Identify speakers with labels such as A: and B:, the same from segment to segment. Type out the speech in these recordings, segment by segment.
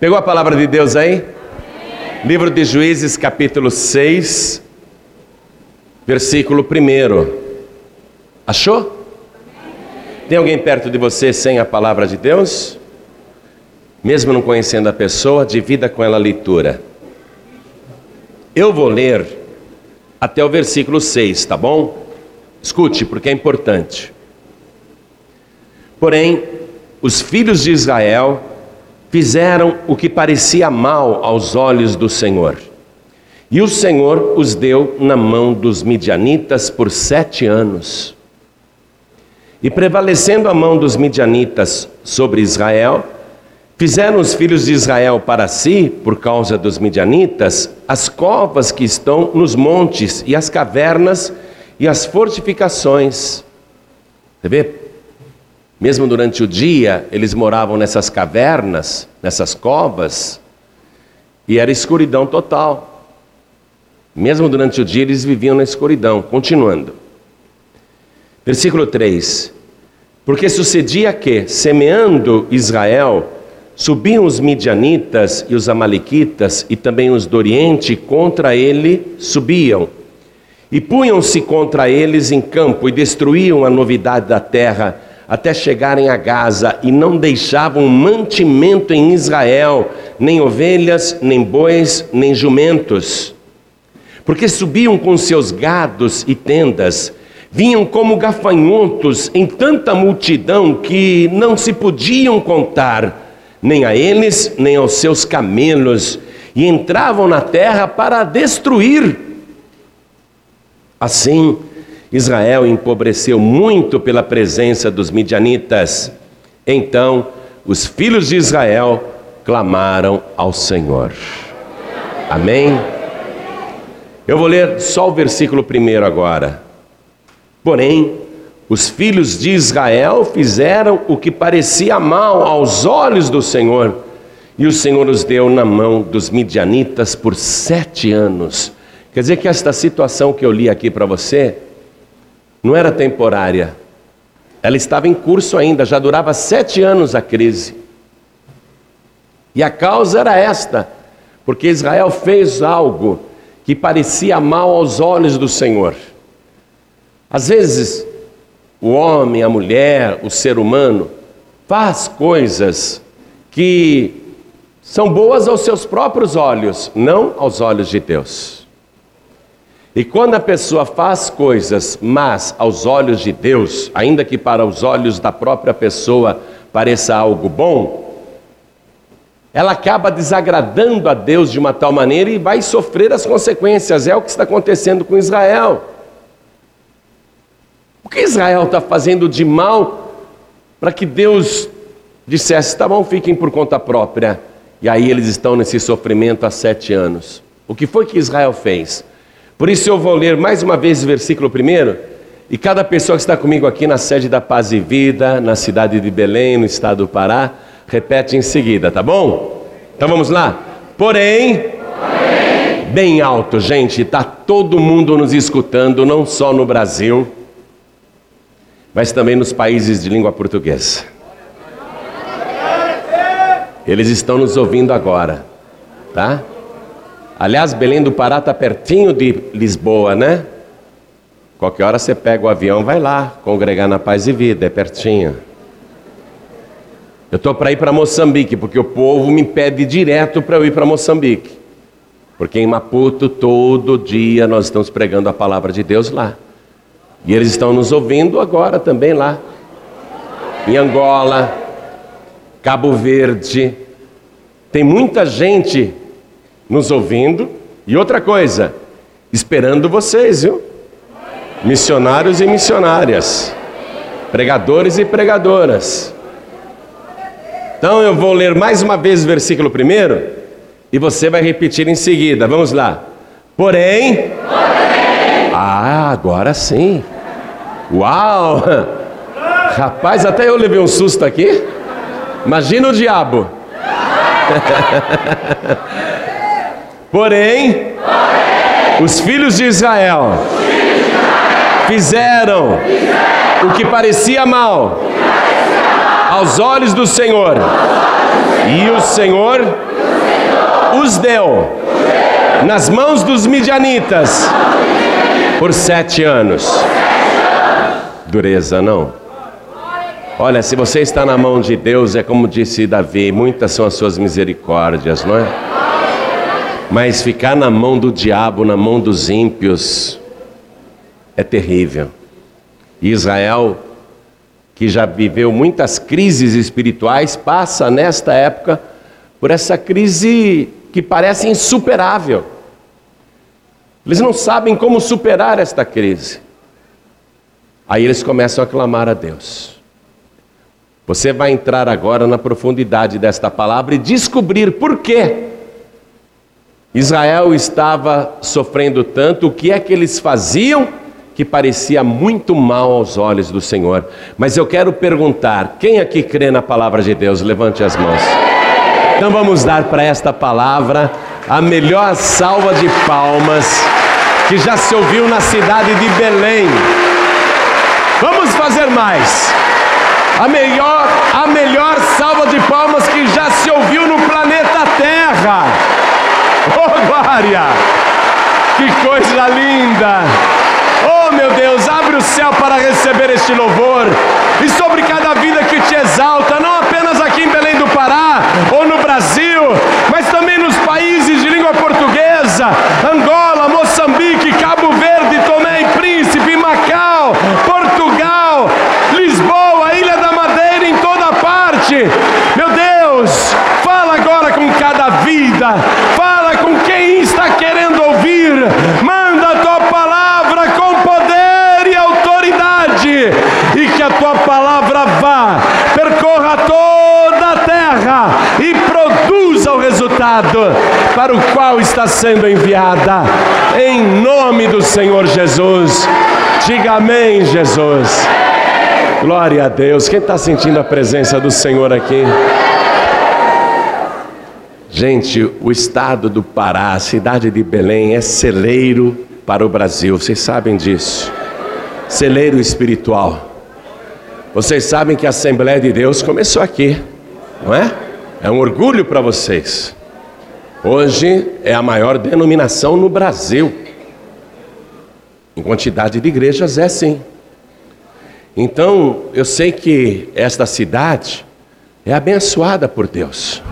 A: Pegou a palavra de Deus aí? Livro de Juízes, capítulo 6, versículo 1. Achou? Tem alguém perto de você sem a palavra de Deus? Mesmo não conhecendo a pessoa, divida com ela a leitura. Eu vou ler até o versículo 6, tá bom? Escute, porque é importante. Porém, os filhos de Israel fizeram o que parecia mal aos olhos do Senhor. E o Senhor os deu na mão dos midianitas por sete anos. E prevalecendo a mão dos midianitas sobre Israel, fizeram os filhos de Israel para si, por causa dos midianitas, as covas que estão nos montes e as cavernas e as fortificações. Você vê? Mesmo durante o dia, eles moravam nessas cavernas, nessas covas, e era escuridão total. Mesmo durante o dia, eles viviam na escuridão. Continuando. Versículo 3: Porque sucedia que, semeando Israel, subiam os midianitas e os amalequitas e também os do Oriente contra ele subiam. E punham-se contra eles em campo e destruíam a novidade da terra até chegarem a Gaza e não deixavam mantimento em Israel, nem ovelhas, nem bois, nem jumentos. Porque subiam com seus gados e tendas, vinham como gafanhotos em tanta multidão que não se podiam contar, nem a eles, nem aos seus camelos, e entravam na terra para destruir. Assim, Israel empobreceu muito pela presença dos midianitas. Então, os filhos de Israel clamaram ao Senhor. Amém? Eu vou ler só o versículo primeiro agora. Porém, os filhos de Israel fizeram o que parecia mal aos olhos do Senhor, e o Senhor os deu na mão dos midianitas por sete anos. Quer dizer que esta situação que eu li aqui para você não era temporária. Ela estava em curso ainda, já durava sete anos a crise. E a causa era esta, porque Israel fez algo que parecia mal aos olhos do Senhor. Às vezes, o homem, a mulher, o ser humano, faz coisas que são boas aos seus próprios olhos, não aos olhos de Deus. E quando a pessoa faz coisas mas aos olhos de Deus, ainda que para os olhos da própria pessoa pareça algo bom, ela acaba desagradando a Deus de uma tal maneira e vai sofrer as consequências. É o que está acontecendo com Israel. O que Israel está fazendo de mal para que Deus dissesse: tá bom, fiquem por conta própria. E aí eles estão nesse sofrimento há sete anos. O que foi que Israel fez? Por isso eu vou ler mais uma vez o versículo primeiro, e cada pessoa que está comigo aqui na sede da Paz e Vida, na cidade de Belém, no estado do Pará, repete em seguida, tá bom? Então vamos lá. Porém, Porém. bem alto, gente, está todo mundo nos escutando, não só no Brasil, mas também nos países de língua portuguesa. Eles estão nos ouvindo agora, tá? Aliás, Belém do Pará está pertinho de Lisboa, né? Qualquer hora você pega o avião, vai lá, congregar na paz e vida, é pertinho. Eu estou para ir para Moçambique, porque o povo me pede direto para eu ir para Moçambique. Porque em Maputo, todo dia nós estamos pregando a palavra de Deus lá. E eles estão nos ouvindo agora também lá. Em Angola, Cabo Verde. Tem muita gente nos ouvindo. E outra coisa, esperando vocês, viu? Missionários e missionárias, pregadores e pregadoras. Então eu vou ler mais uma vez o versículo primeiro e você vai repetir em seguida. Vamos lá. Porém, Porém. ah, agora sim. Uau! Rapaz, até eu levei um susto aqui. Imagina o diabo. Porém, Porém os filhos de Israel, filhos de Israel fizeram, fizeram o que parecia mal, parecia mal aos olhos do Senhor. Olhos E o Senhor os deu nas mãos dos midianitas por sete anos. Dureza não. Olha, se você está na mão de Deus, é como disse Davi: muitas são as suas misericórdias, não é? Mas ficar na mão do diabo, na mão dos ímpios, é terrível. Israel, que já viveu muitas crises espirituais, passa nesta época por essa crise que parece insuperável. Eles não sabem como superar esta crise. Aí eles começam a clamar a Deus. Você vai entrar agora na profundidade desta palavra e descobrir por que Israel estava sofrendo tanto, o que é que eles faziam que parecia muito mal aos olhos do Senhor. Mas eu quero perguntar: quem aqui crê na palavra de Deus? Levante as mãos. Então vamos dar para esta palavra a melhor salva de palmas que já se ouviu na cidade de Belém. Vamos fazer mais a melhor, a melhor salva de palmas que já se ouviu no planeta Terra. Que coisa linda! Oh, meu Deus, abre o céu para receber este louvor. E sobre cada vida que te exalta, não apenas aqui em Belém do Pará ou no Brasil, mas também nos países de língua portuguesa, Angola, Moçambique, Cabo Verde, Tomé e Príncipe, Macau, Portugal, Lisboa, Ilha da meu Deus, fala agora com cada vida, fala com quem está querendo ouvir, manda a tua palavra com poder e autoridade, e que a tua palavra vá, percorra toda a terra e produza o resultado para o qual está sendo enviada, em nome do Senhor Jesus. Diga amém, Jesus. Glória a Deus. Quem está sentindo a presença do Senhor aqui? Gente, o estado do Pará, a cidade de Belém, é celeiro para o Brasil. Vocês sabem disso. Celeiro espiritual. Vocês sabem que a Assembleia de Deus começou aqui, não é? É um orgulho para vocês. Hoje é a maior denominação no Brasil. Em quantidade de igrejas, é sim. Então, eu sei que esta cidade é abençoada por Deus.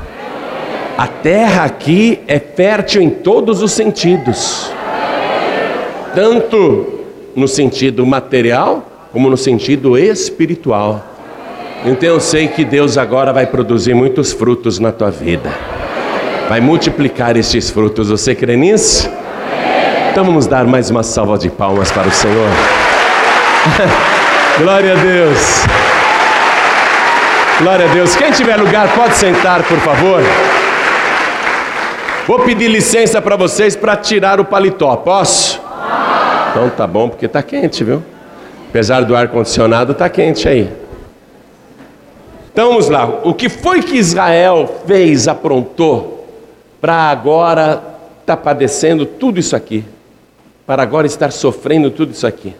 A: A terra aqui é fértil em todos os sentidos, tanto no sentido material, como no sentido espiritual. Então eu sei que Deus agora vai produzir muitos frutos na tua vida, vai multiplicar estes frutos. Você crê nisso? Então vamos dar mais uma salva de palmas para o Senhor. Glória a Deus. Glória a Deus. Quem tiver lugar, pode sentar, por favor. Vou pedir licença para vocês para tirar o paletó. Posso? Então tá bom, porque tá quente, viu? Apesar do ar condicionado, tá quente aí. Então vamos lá. O que foi que Israel fez, aprontou para agora estar tá padecendo tudo isso aqui? Para agora estar sofrendo tudo isso aqui?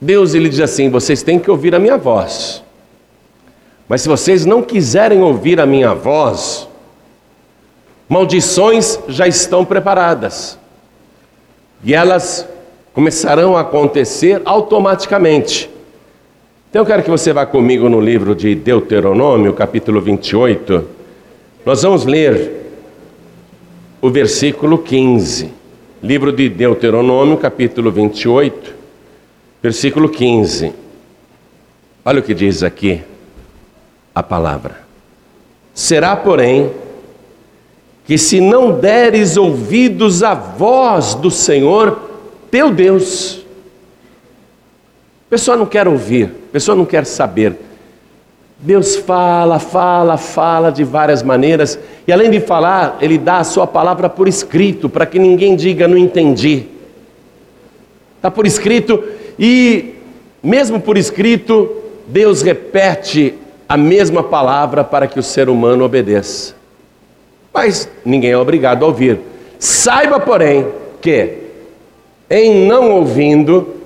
A: Deus ele diz assim: vocês têm que ouvir a minha voz. Mas se vocês não quiserem ouvir a minha voz, maldições já estão preparadas. E elas começarão a acontecer automaticamente. Então eu quero que você vá comigo no livro de Deuteronômio, capítulo 28. Nós vamos ler o versículo 15. Livro de Deuteronômio, capítulo 28 Versículo 15. Olha o que diz aqui a palavra. Será, porém, que se não deres ouvidos à voz do Senhor, teu Deus, a pessoa não quer ouvir, a pessoa não quer saber. Deus fala, fala, fala de várias maneiras, e além de falar, Ele dá a sua palavra por escrito, para que ninguém diga não entendi. Está por escrito e, mesmo por escrito, Deus repete a mesma palavra para que o ser humano obedeça. Mas ninguém é obrigado a ouvir. Saiba, porém, que, em não ouvindo,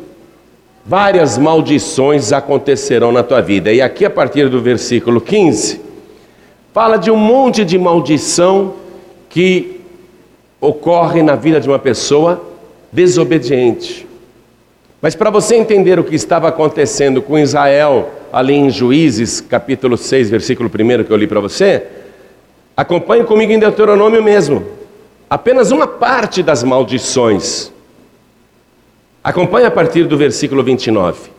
A: várias maldições acontecerão na tua vida. E aqui, a partir do versículo 15, fala de um monte de maldição que ocorre na vida de uma pessoa desobediente. Mas para você entender o que estava acontecendo com Israel, ali em Juízes, capítulo 6, versículo 1 que eu li para você, acompanhe comigo em Deuteronômio mesmo. Apenas uma parte das maldições. Acompanhe a partir do versículo 29.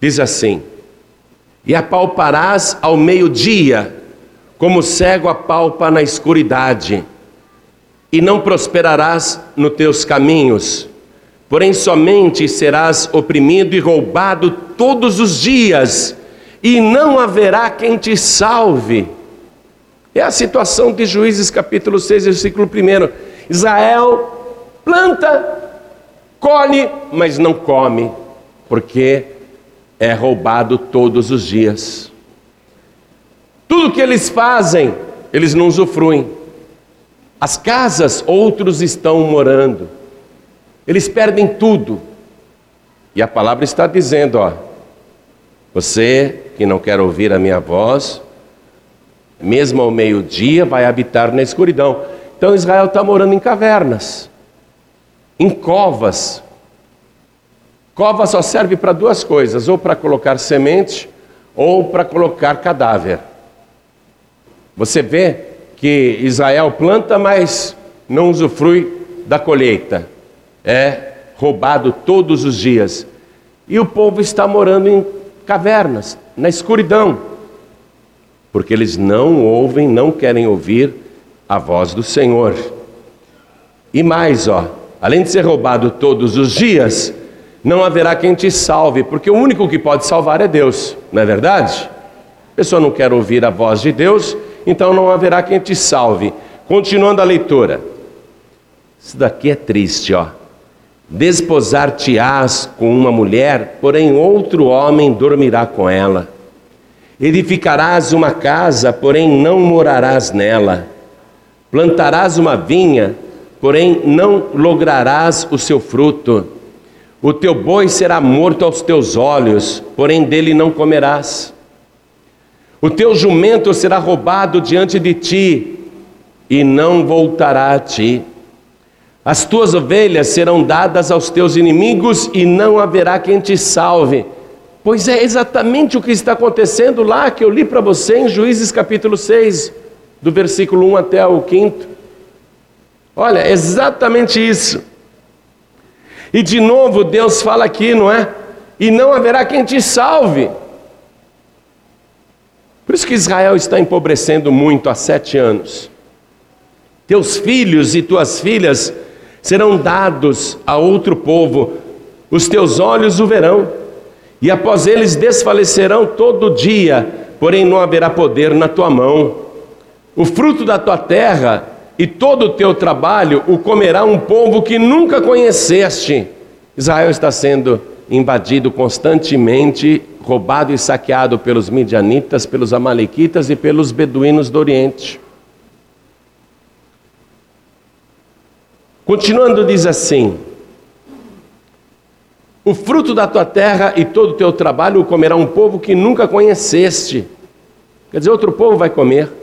A: Diz assim: E apalparás ao meio-dia, como cego apalpa na escuridade, e não prosperarás nos teus caminhos porém somente serás oprimido e roubado todos os dias, e não haverá quem te salve. É a situação de Juízes capítulo 6, versículo 1. Israel planta, colhe, mas não come, porque é roubado todos os dias. Tudo que eles fazem, eles não usufruem. As casas, outros estão morando. Eles perdem tudo. E a palavra está dizendo: ó, você que não quer ouvir a minha voz, mesmo ao meio-dia vai habitar na escuridão. Então Israel está morando em cavernas, em covas. Cova só serve para duas coisas: ou para colocar semente, ou para colocar cadáver. Você vê que Israel planta, mas não usufrui da colheita é roubado todos os dias. E o povo está morando em cavernas, na escuridão, porque eles não ouvem, não querem ouvir a voz do Senhor. E mais, ó, além de ser roubado todos os dias, não haverá quem te salve, porque o único que pode salvar é Deus, não é verdade? A pessoa não quer ouvir a voz de Deus, então não haverá quem te salve. Continuando a leitura. Isso daqui é triste, ó. Desposar-te-ás com uma mulher, porém outro homem dormirá com ela. Edificarás uma casa, porém não morarás nela. Plantarás uma vinha, porém não lograrás o seu fruto. O teu boi será morto aos teus olhos, porém dele não comerás. O teu jumento será roubado diante de ti, e não voltará a ti. As tuas ovelhas serão dadas aos teus inimigos e não haverá quem te salve. Pois é exatamente o que está acontecendo lá que eu li para você em Juízes capítulo 6, do versículo 1 até o 5. Olha, exatamente isso. E de novo Deus fala aqui, não é? E não haverá quem te salve. Por isso que Israel está empobrecendo muito há sete anos. Teus filhos e tuas filhas serão dados a outro povo, os teus olhos o verão, e após eles desfalecerão todo dia, porém não haverá poder na tua mão. O fruto da tua terra e todo o teu trabalho o comerá um povo que nunca conheceste. Israel está sendo invadido constantemente, roubado e saqueado pelos midianitas, pelos amalequitas e pelos beduínos do Oriente. Continuando, diz assim: O fruto da tua terra e todo o teu trabalho o comerá um povo que nunca conheceste. Quer dizer, outro povo vai comer.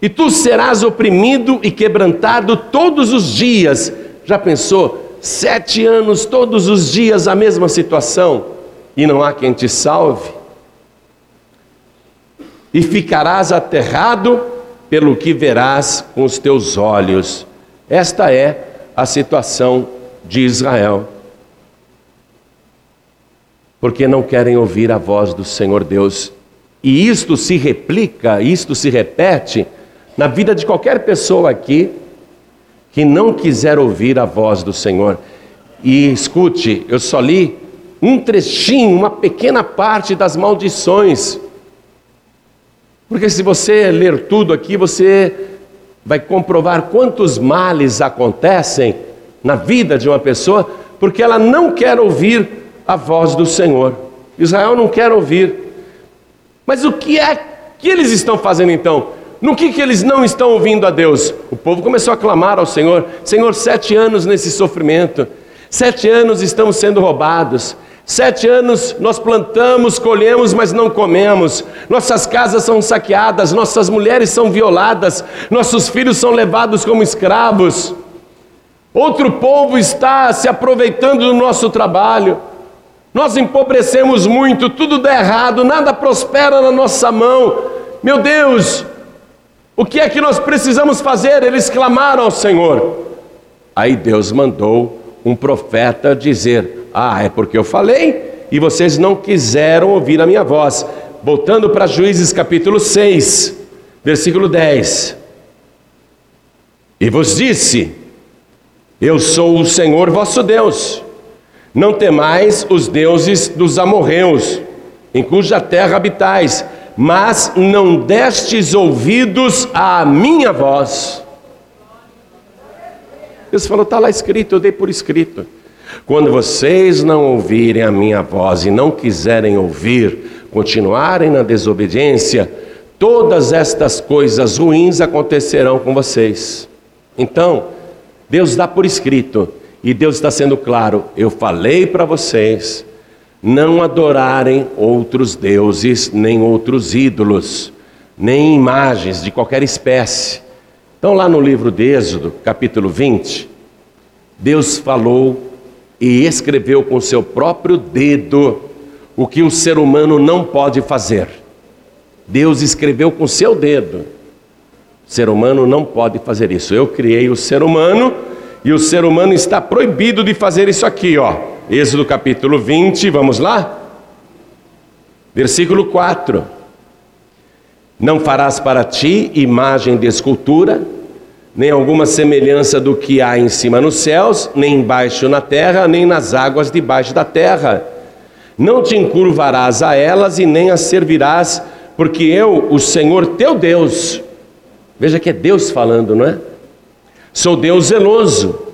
A: E tu serás oprimido e quebrantado todos os dias. Já pensou? Sete anos, todos os dias, a mesma situação, e não há quem te salve. E ficarás aterrado pelo que verás com os teus olhos. Esta é a situação de Israel. Porque não querem ouvir a voz do Senhor Deus. E isto se replica, isto se repete na vida de qualquer pessoa aqui que não quiser ouvir a voz do Senhor. E escute, eu só li um trechinho, uma pequena parte das maldições. Porque se você ler tudo aqui, você vai comprovar quantos males acontecem na vida de uma pessoa porque ela não quer ouvir a voz do Senhor. Israel não quer ouvir. Mas o que é que eles estão fazendo então? No que, que eles não estão ouvindo a Deus? O povo começou a clamar ao Senhor: Senhor, sete anos nesse sofrimento, sete anos estamos sendo roubados, Sete anos nós plantamos, colhemos, mas não comemos. Nossas casas são saqueadas, nossas mulheres são violadas, nossos filhos são levados como escravos. Outro povo está se aproveitando do nosso trabalho. Nós empobrecemos muito, tudo dá errado, nada prospera na nossa mão. Meu Deus, o que é que nós precisamos fazer? Eles clamaram ao Senhor. Aí Deus mandou um profeta dizer: ah, é porque eu falei e vocês não quiseram ouvir a minha voz. Voltando para Juízes capítulo 6, versículo 10. E vos disse: Eu sou o Senhor vosso Deus. Não temais os deuses dos amorreus, em cuja terra habitais, mas não destes ouvidos à minha voz. Deus falou, está lá escrito, eu dei por escrito. Quando vocês não ouvirem a minha voz e não quiserem ouvir, continuarem na desobediência, todas estas coisas ruins acontecerão com vocês. Então, Deus dá por escrito, e Deus está sendo claro: eu falei para vocês não adorarem outros deuses, nem outros ídolos, nem imagens de qualquer espécie. Então, lá no livro de Êxodo, capítulo 20, Deus falou e escreveu com seu próprio dedo o que o ser humano não pode fazer. Deus escreveu com seu dedo. O ser humano não pode fazer isso. Eu criei o ser humano e o ser humano está proibido de fazer isso aqui, ó. Êxodo capítulo 20, vamos lá? Versículo 4. Não farás para ti imagem de escultura, nem alguma semelhança do que há em cima nos céus, nem embaixo na terra, nem nas águas debaixo da terra. Não te encurvarás a elas e nem as servirás, porque eu, o Senhor teu Deus, veja que é Deus falando, não é? Sou Deus zeloso,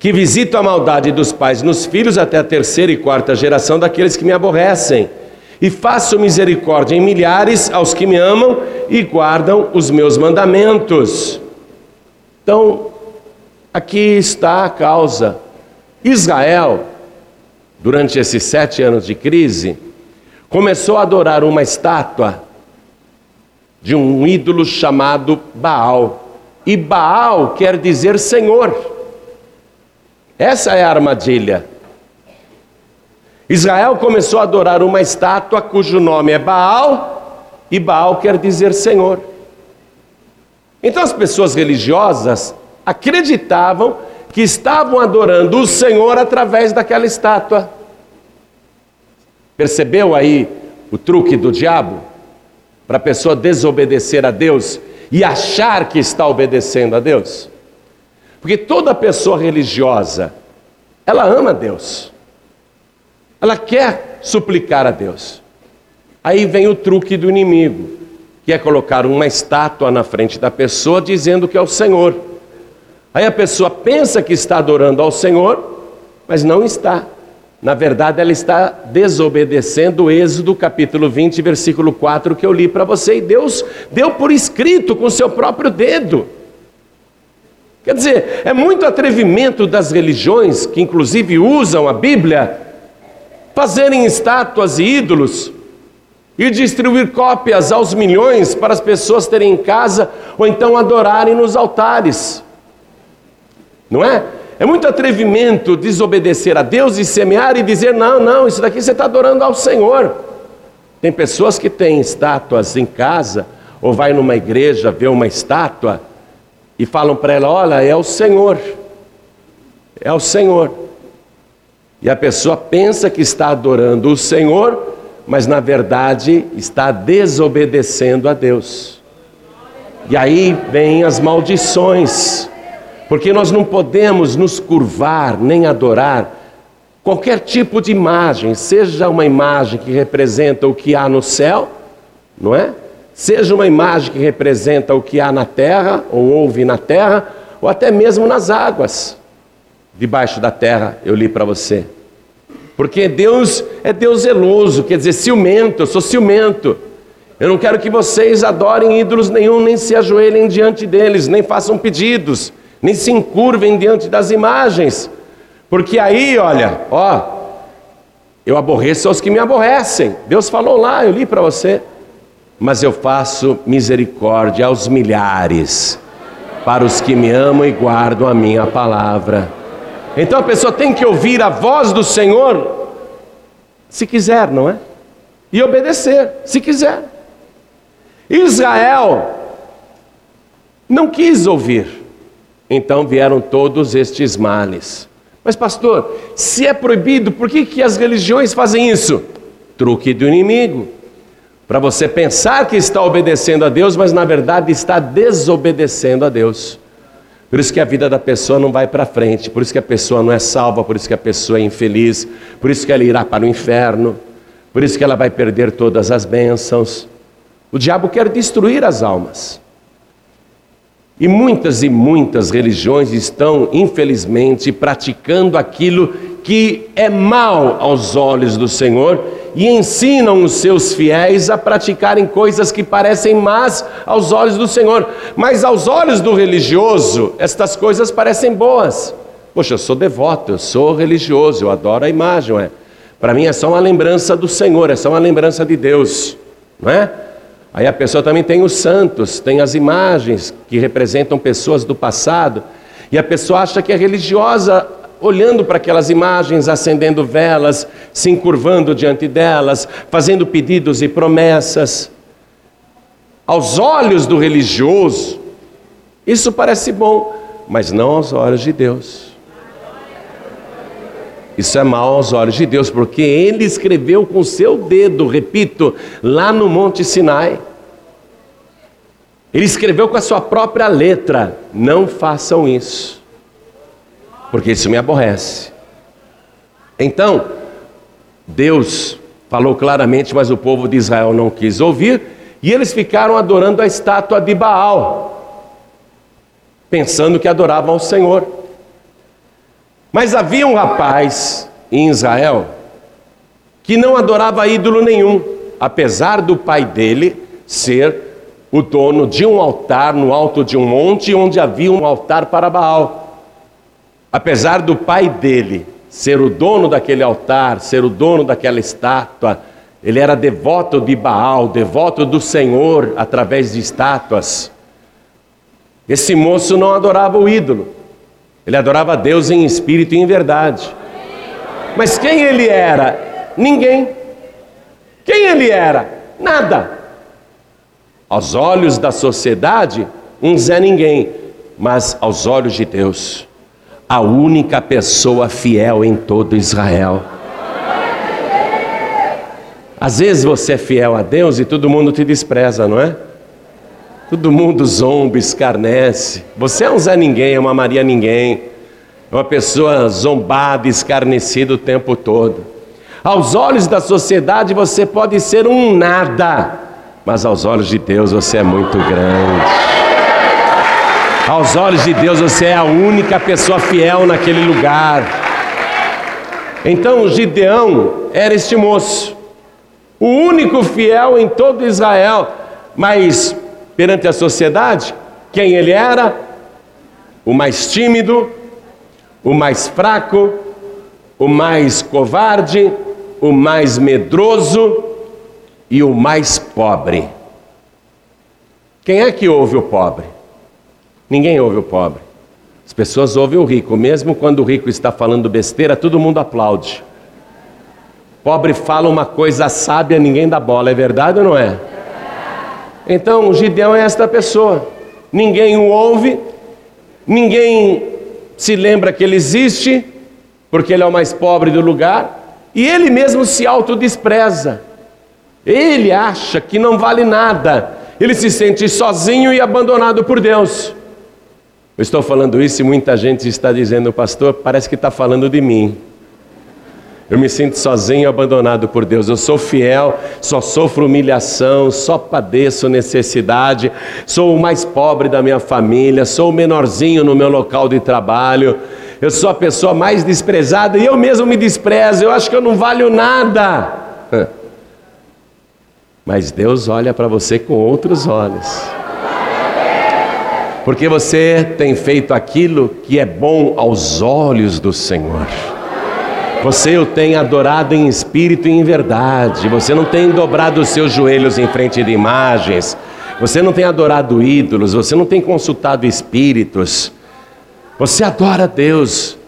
A: que visito a maldade dos pais nos filhos até a terceira e quarta geração daqueles que me aborrecem, e faço misericórdia em milhares aos que me amam e guardam os meus mandamentos. Então, aqui está a causa. Israel, durante esses sete anos de crise, começou a adorar uma estátua de um ídolo chamado Baal. E Baal quer dizer Senhor. Essa é a armadilha. Israel começou a adorar uma estátua cujo nome é Baal, e Baal quer dizer Senhor. Então as pessoas religiosas acreditavam que estavam adorando o Senhor através daquela estátua. Percebeu aí o truque do diabo? Para a pessoa desobedecer a Deus e achar que está obedecendo a Deus? Porque toda pessoa religiosa, ela ama Deus. Ela quer suplicar a Deus. Aí vem o truque do inimigo que é colocar uma estátua na frente da pessoa dizendo que é o Senhor. Aí a pessoa pensa que está adorando ao Senhor, mas não está. Na verdade, ela está desobedecendo o Êxodo capítulo 20, versículo 4 que eu li para você, e Deus deu por escrito com seu próprio dedo. Quer dizer, é muito atrevimento das religiões, que inclusive usam a Bíblia, fazerem estátuas e ídolos e distribuir cópias aos milhões para as pessoas terem em casa ou então adorarem nos altares. Não é? É muito atrevimento desobedecer a Deus e semear e dizer: não, não, isso daqui você está adorando ao Senhor. Tem pessoas que têm estátuas em casa ou vai numa igreja ver uma estátua e falam para ela: olha, é o Senhor, é o Senhor. E a pessoa pensa que está adorando o Senhor mas na verdade está desobedecendo a Deus. E aí vem as maldições, porque nós não podemos nos curvar nem adorar qualquer tipo de imagem, seja uma imagem que representa o que há no céu, não é? Seja uma imagem que representa o que há na terra, ou houve na terra, ou até mesmo nas águas debaixo da terra, eu li para você. Porque Deus é Deus zeloso, quer dizer, ciumento, eu sou ciumento. Eu não quero que vocês adorem ídolos nenhum, nem se ajoelhem diante deles, nem façam pedidos, nem se encurvem diante das imagens. Porque aí, olha, ó, Eu aborreço os que me aborrecem. Deus falou lá, eu li para você. Mas eu faço misericórdia aos milhares, para os que me amam e guardam a minha palavra. Então a pessoa tem que ouvir a voz do Senhor, se quiser, não é? E obedecer, se quiser. Israel não quis ouvir, então vieram todos estes males. Mas, pastor, se é proibido, por que, que as religiões fazem isso? Truque do inimigo. Para você pensar que está obedecendo a Deus, mas na verdade está desobedecendo a Deus. Por isso que a vida da pessoa não vai para frente, por isso que a pessoa não é salva, por isso que a pessoa é infeliz, por isso que ela irá para o inferno, por isso que ela vai perder todas as bênçãos. O diabo quer destruir as almas. E muitas e muitas religiões estão, infelizmente, praticando aquilo que é mal aos olhos do Senhor e ensinam os seus fiéis a praticarem coisas que parecem más aos olhos do Senhor, mas aos olhos do religioso, estas coisas parecem boas. Poxa, eu sou devoto, eu sou religioso, eu adoro a imagem, é. Para mim é só uma lembrança do Senhor, é só uma lembrança de Deus, não é? Aí a pessoa também tem os santos, tem as imagens que representam pessoas do passado, e a pessoa acha que é religiosa olhando para aquelas imagens, acendendo velas, se encurvando diante delas, fazendo pedidos e promessas. Aos olhos do religioso, isso parece bom, mas não aos olhos de Deus. Isso é mal aos olhos de Deus, porque ele escreveu com seu dedo, repito, lá no Monte Sinai. Ele escreveu com a sua própria letra: não façam isso, porque isso me aborrece. Então, Deus falou claramente, mas o povo de Israel não quis ouvir, e eles ficaram adorando a estátua de Baal, pensando que adoravam ao Senhor. Mas havia um rapaz em Israel que não adorava ídolo nenhum, apesar do pai dele ser o dono de um altar no alto de um monte onde havia um altar para Baal. Apesar do pai dele ser o dono daquele altar, ser o dono daquela estátua, ele era devoto de Baal, devoto do Senhor através de estátuas. Esse moço não adorava o ídolo. Ele adorava Deus em espírito e em verdade. Mas quem ele era? Ninguém. Quem ele era? Nada. Aos olhos da sociedade, um Zé Ninguém, mas aos olhos de Deus, a única pessoa fiel em todo Israel. Às vezes você é fiel a Deus e todo mundo te despreza, não é? Todo mundo zomba, escarnece. Você é um Zé Ninguém, é uma Maria Ninguém. É uma pessoa zombada, escarnecida o tempo todo. Aos olhos da sociedade você pode ser um nada, mas aos olhos de Deus você é muito grande. Aos olhos de Deus você é a única pessoa fiel naquele lugar. Então Gideão era este moço, o único fiel em todo Israel, mas perante a sociedade, quem ele era? O mais tímido, o mais fraco, o mais covarde, o mais medroso e o mais pobre. Quem é que ouve o pobre? Ninguém ouve o pobre. As pessoas ouvem o rico, mesmo quando o rico está falando besteira, todo mundo aplaude. Pobre fala uma coisa sábia, ninguém dá bola, é verdade ou não é? Então, o Gideão é esta pessoa. Ninguém o ouve, ninguém se lembra que ele existe, porque ele é o mais pobre do lugar, e ele mesmo se autodespreza. Ele acha que não vale nada, ele se sente sozinho e abandonado por Deus. Eu estou falando isso e muita gente está dizendo, pastor, parece que está falando de mim. Eu me sinto sozinho, abandonado por Deus. Eu sou fiel, só sofro humilhação, só padeço necessidade. Sou o mais pobre da minha família, sou o menorzinho no meu local de trabalho. Eu sou a pessoa mais desprezada e eu mesmo me desprezo. Eu acho que eu não valho nada. Mas Deus olha para você com outros olhos. Porque você tem feito aquilo que é bom aos olhos do Senhor. Você o tem adorado em espírito e em verdade. Você não tem dobrado os seus joelhos em frente de imagens. Você não tem adorado ídolos. Você não tem consultado espíritos. Você adora Deus.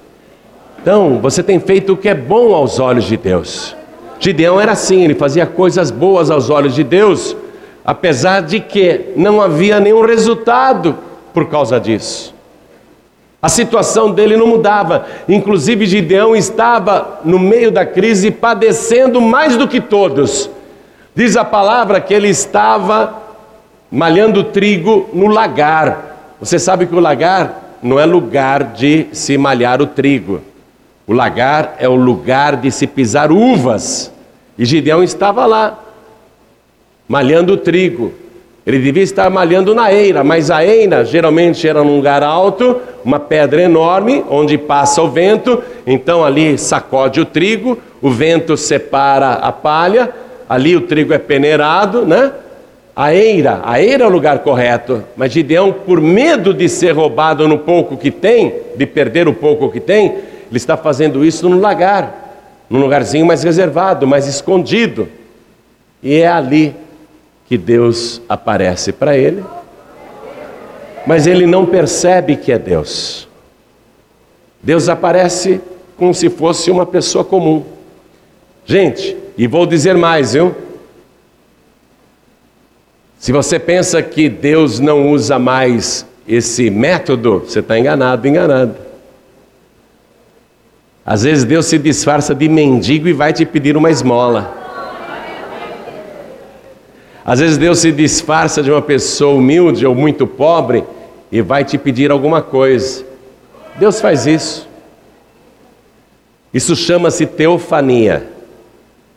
A: Então, você tem feito o que é bom aos olhos de Deus. Gideão era assim, ele fazia coisas boas aos olhos de Deus, apesar de que não havia nenhum resultado por causa disso. A situação dele não mudava, inclusive Gideão estava no meio da crise padecendo mais do que todos. Diz a palavra que ele estava malhando trigo no lagar. Você sabe que o lagar não é lugar de se malhar o trigo. O lagar é o lugar de se pisar uvas. E Gideão estava lá, malhando o trigo. Ele devia estar malhando na eira, mas a eira geralmente era num lugar alto, uma pedra enorme, onde passa o vento, então ali sacode o trigo, o vento separa a palha, ali o trigo é peneirado, né? A eira, a eira é o lugar correto, mas Gideão, por medo de ser roubado no pouco que tem, de perder o pouco que tem, ele está fazendo isso no lagar, num lugarzinho mais reservado, mais escondido. E é ali que Deus aparece para ele, mas ele não percebe que é Deus. Deus aparece como se fosse uma pessoa comum. Gente, e vou dizer mais, viu? Se você pensa que Deus não usa mais esse método, você está enganado, enganado. Às vezes Deus se disfarça de mendigo e vai te pedir uma esmola. Às vezes Deus se disfarça de uma pessoa humilde ou muito pobre e vai te pedir alguma coisa. Deus faz isso. Isso chama-se teofania.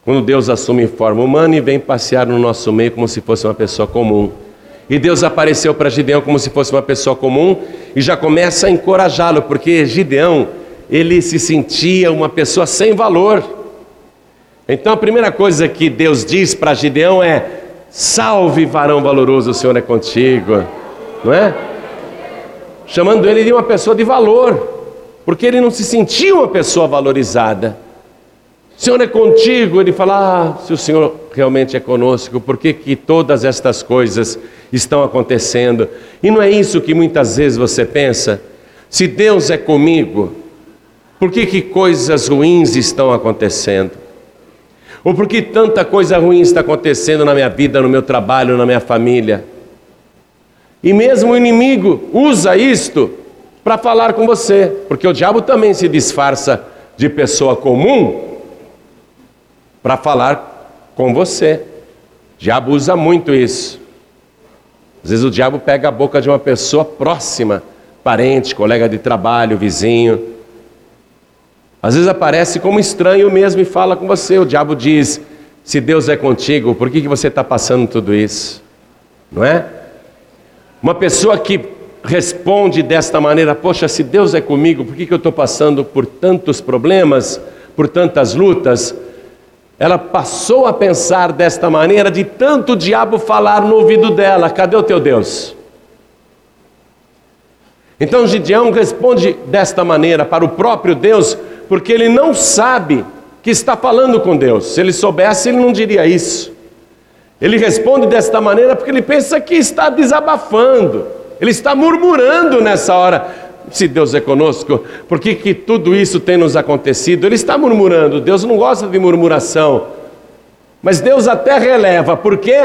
A: Quando Deus assume forma humana e vem passear no nosso meio como se fosse uma pessoa comum. E Deus apareceu para Gideão como se fosse uma pessoa comum e já começa a encorajá-lo, porque Gideão, ele se sentia uma pessoa sem valor. Então a primeira coisa que Deus diz para Gideão é: Salve, varão valoroso, o Senhor é contigo, não é? Chamando ele de uma pessoa de valor, porque ele não se sentia uma pessoa valorizada. O Senhor é contigo, ele fala: ah, se o Senhor realmente é conosco, por que, que todas estas coisas estão acontecendo? E não é isso que muitas vezes você pensa? Se Deus é comigo, por que, que coisas ruins estão acontecendo? Ou porque tanta coisa ruim está acontecendo na minha vida, no meu trabalho, na minha família. E mesmo o inimigo usa isto para falar com você, porque o diabo também se disfarça de pessoa comum para falar com você. O diabo usa muito isso. Às vezes o diabo pega a boca de uma pessoa próxima, parente, colega de trabalho, vizinho às vezes aparece como estranho mesmo e fala com você. O diabo diz: se Deus é contigo, por que, que você está passando tudo isso? Não é? Uma pessoa que responde desta maneira: Poxa, se Deus é comigo, por que, que eu estou passando por tantos problemas, por tantas lutas? Ela passou a pensar desta maneira, de tanto o diabo falar no ouvido dela: Cadê o teu Deus? Então Gideão responde desta maneira para o próprio Deus, porque ele não sabe que está falando com Deus. Se ele soubesse, ele não diria isso. Ele responde desta maneira porque ele pensa que está desabafando, ele está murmurando nessa hora. Se Deus é conosco, por que, que tudo isso tem nos acontecido? Ele está murmurando, Deus não gosta de murmuração, mas Deus até releva, por quê?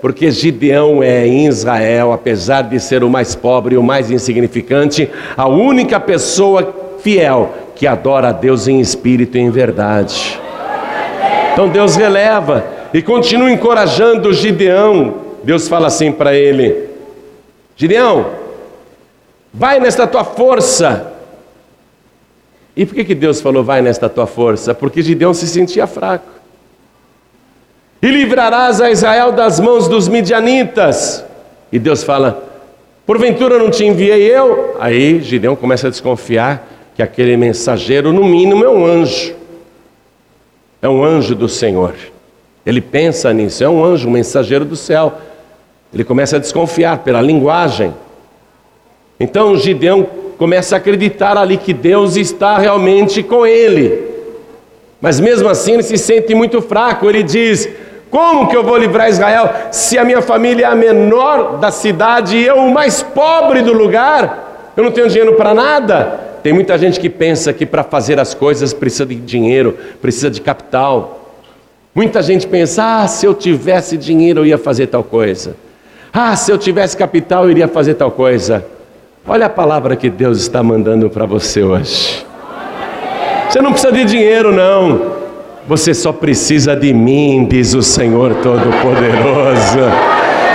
A: Porque Gideão é em Israel, apesar de ser o mais pobre e o mais insignificante, a única pessoa fiel que adora a Deus em espírito e em verdade. Então Deus releva e continua encorajando Gideão. Deus fala assim para ele: Gideão, vai nesta tua força. E por que, que Deus falou vai nesta tua força? Porque Gideão se sentia fraco. E livrarás a Israel das mãos dos midianitas. E Deus fala: Porventura não te enviei eu? Aí Gideão começa a desconfiar que aquele mensageiro, no mínimo, é um anjo. É um anjo do Senhor. Ele pensa nisso, é um anjo, um mensageiro do céu. Ele começa a desconfiar pela linguagem. Então Gideão começa a acreditar ali que Deus está realmente com ele. Mas mesmo assim ele se sente muito fraco. Ele diz: Como que eu vou livrar Israel se a minha família é a menor da cidade e eu o mais pobre do lugar? Eu não tenho dinheiro para nada. Tem muita gente que pensa que para fazer as coisas precisa de dinheiro, precisa de capital. Muita gente pensa: ah, se eu tivesse dinheiro eu ia fazer tal coisa. Ah, se eu tivesse capital eu iria fazer tal coisa. Olha a palavra que Deus está mandando para você hoje. Você não precisa de dinheiro, não. Você só precisa de mim, diz o Senhor Todo-Poderoso.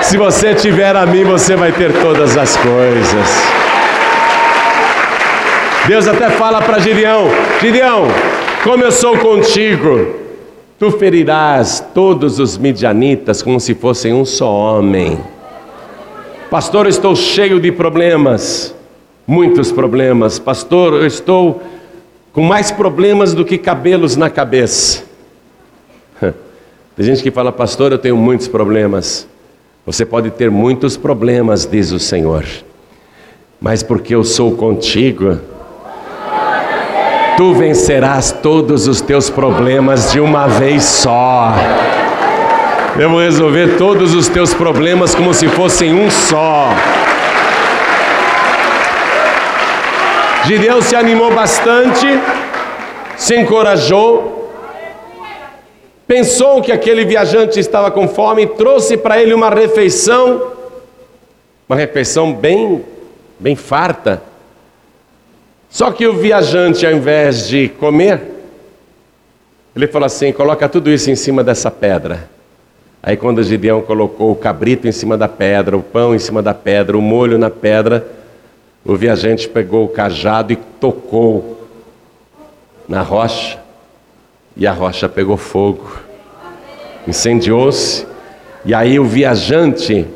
A: Se você tiver a mim, você vai ter todas as coisas. Deus até fala para Gideão: Gideão, como eu sou contigo, tu ferirás todos os midianitas como se fossem um só homem. Pastor, eu estou cheio de problemas, muitos problemas. Pastor, eu estou com mais problemas do que cabelos na cabeça. Tem gente que fala, pastor, eu tenho muitos problemas. Você pode ter muitos problemas, diz o Senhor, mas porque eu sou contigo, tu vencerás todos os teus problemas de uma vez só. Eu vou resolver todos os teus problemas como se fossem um só. Gideão se animou bastante, se encorajou, pensou que aquele viajante estava com fome, trouxe para ele uma refeição, uma refeição bem, bem farta. Só que o viajante, ao invés de comer, ele falou assim: coloca tudo isso em cima dessa pedra. Aí, quando Gideão colocou o cabrito em cima da pedra, o pão em cima da pedra, o molho na pedra, o viajante pegou o cajado e tocou na rocha, e a rocha pegou fogo, incendiou-se, e aí o viajante,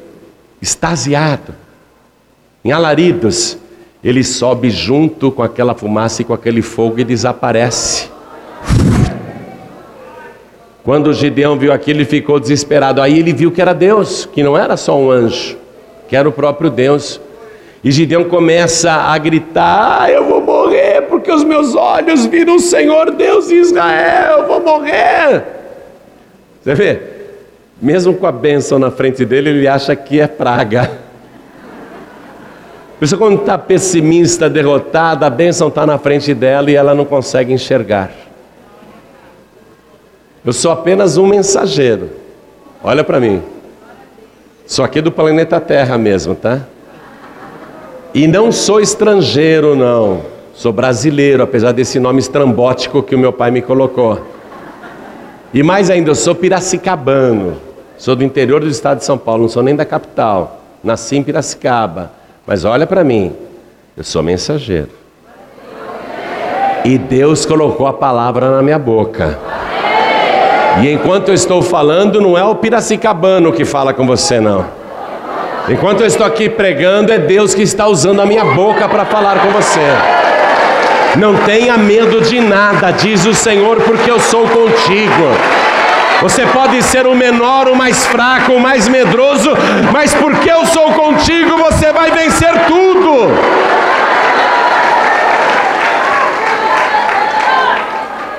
A: extasiado, em alaridos, ele sobe junto com aquela fumaça e com aquele fogo e desaparece. Quando Gideão viu aquilo, ele ficou desesperado. Aí ele viu que era Deus, que não era só um anjo, que era o próprio Deus. E Gideão começa a gritar: ah, Eu vou morrer, porque os meus olhos viram o Senhor Deus de Israel, eu vou morrer. Você vê? Mesmo com a bênção na frente dele, ele acha que é praga. Pessoa, quando está pessimista, derrotada, a bênção está na frente dela e ela não consegue enxergar. Eu sou apenas um mensageiro. Olha para mim. Sou aqui do planeta Terra mesmo, tá? E não sou estrangeiro, não. Sou brasileiro, apesar desse nome estrambótico que o meu pai me colocou. E mais ainda, eu sou piracicabano. Sou do interior do estado de São Paulo, não sou nem da capital. Nasci em Piracicaba. Mas olha para mim, eu sou mensageiro. E Deus colocou a palavra na minha boca. E enquanto eu estou falando, não é o piracicabano que fala com você, não. Enquanto eu estou aqui pregando, é Deus que está usando a minha boca para falar com você. Não tenha medo de nada, diz o Senhor, porque eu sou contigo. Você pode ser o menor, o mais fraco, o mais medroso, mas porque eu sou contigo, você vai vencer tudo.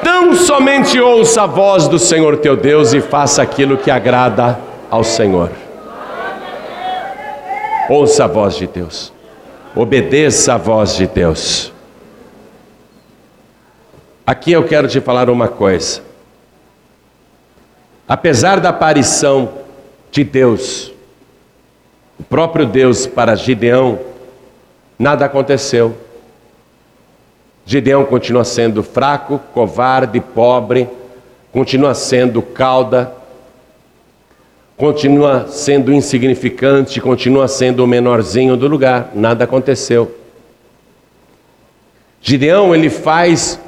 A: Tão somente ouça a voz do Senhor teu Deus e faça aquilo que agrada ao Senhor. Ouça a voz de Deus. Obedeça a voz de Deus. Aqui eu quero te falar uma coisa. Apesar da aparição de Deus, o próprio Deus para Gideão, nada aconteceu. Gideão continua sendo fraco, covarde, pobre, continua sendo cauda, continua sendo insignificante, continua sendo o menorzinho do lugar, nada aconteceu. Gideão, ele faz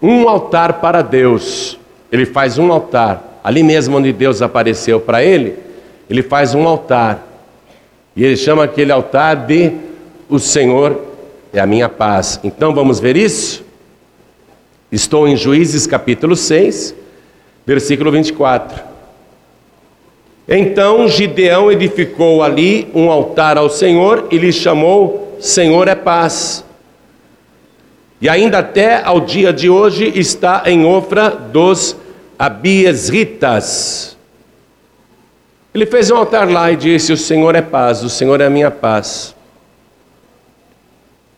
A: um altar para Deus, ele faz um altar, ali mesmo onde Deus apareceu para ele, ele faz um altar, e ele chama aquele altar de O Senhor é a minha paz. Então vamos ver isso? Estou em Juízes capítulo 6, versículo 24. Então Gideão edificou ali um altar ao Senhor e lhe chamou Senhor é paz. e ainda até ao dia de hoje está em Ofra dos Abiesritas. Ele fez um altar lá e disse: O Senhor é paz, o Senhor é a minha paz.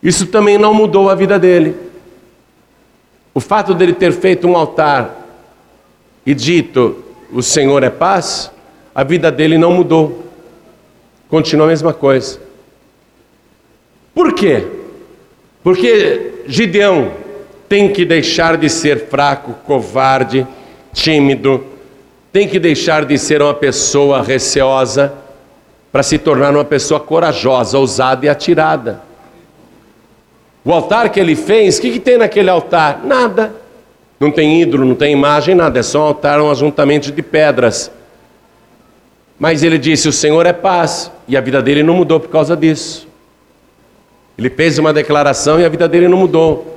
A: Isso também não mudou a vida dele. O fato dele ter feito um altar e dito: O Senhor é paz, a vida dele não mudou. Continua a mesma coisa. Por quê? Porque Gideão tem que deixar de ser fraco, covarde, tímido, tem que deixar de ser uma pessoa receosa para se tornar uma pessoa corajosa, ousada e atirada. O altar que ele fez, o que, que tem naquele altar? Nada. Não tem ídolo, não tem imagem, nada. É só um altar, um ajuntamento de pedras. Mas ele disse: O Senhor é paz. E a vida dele não mudou por causa disso. Ele fez uma declaração e a vida dele não mudou.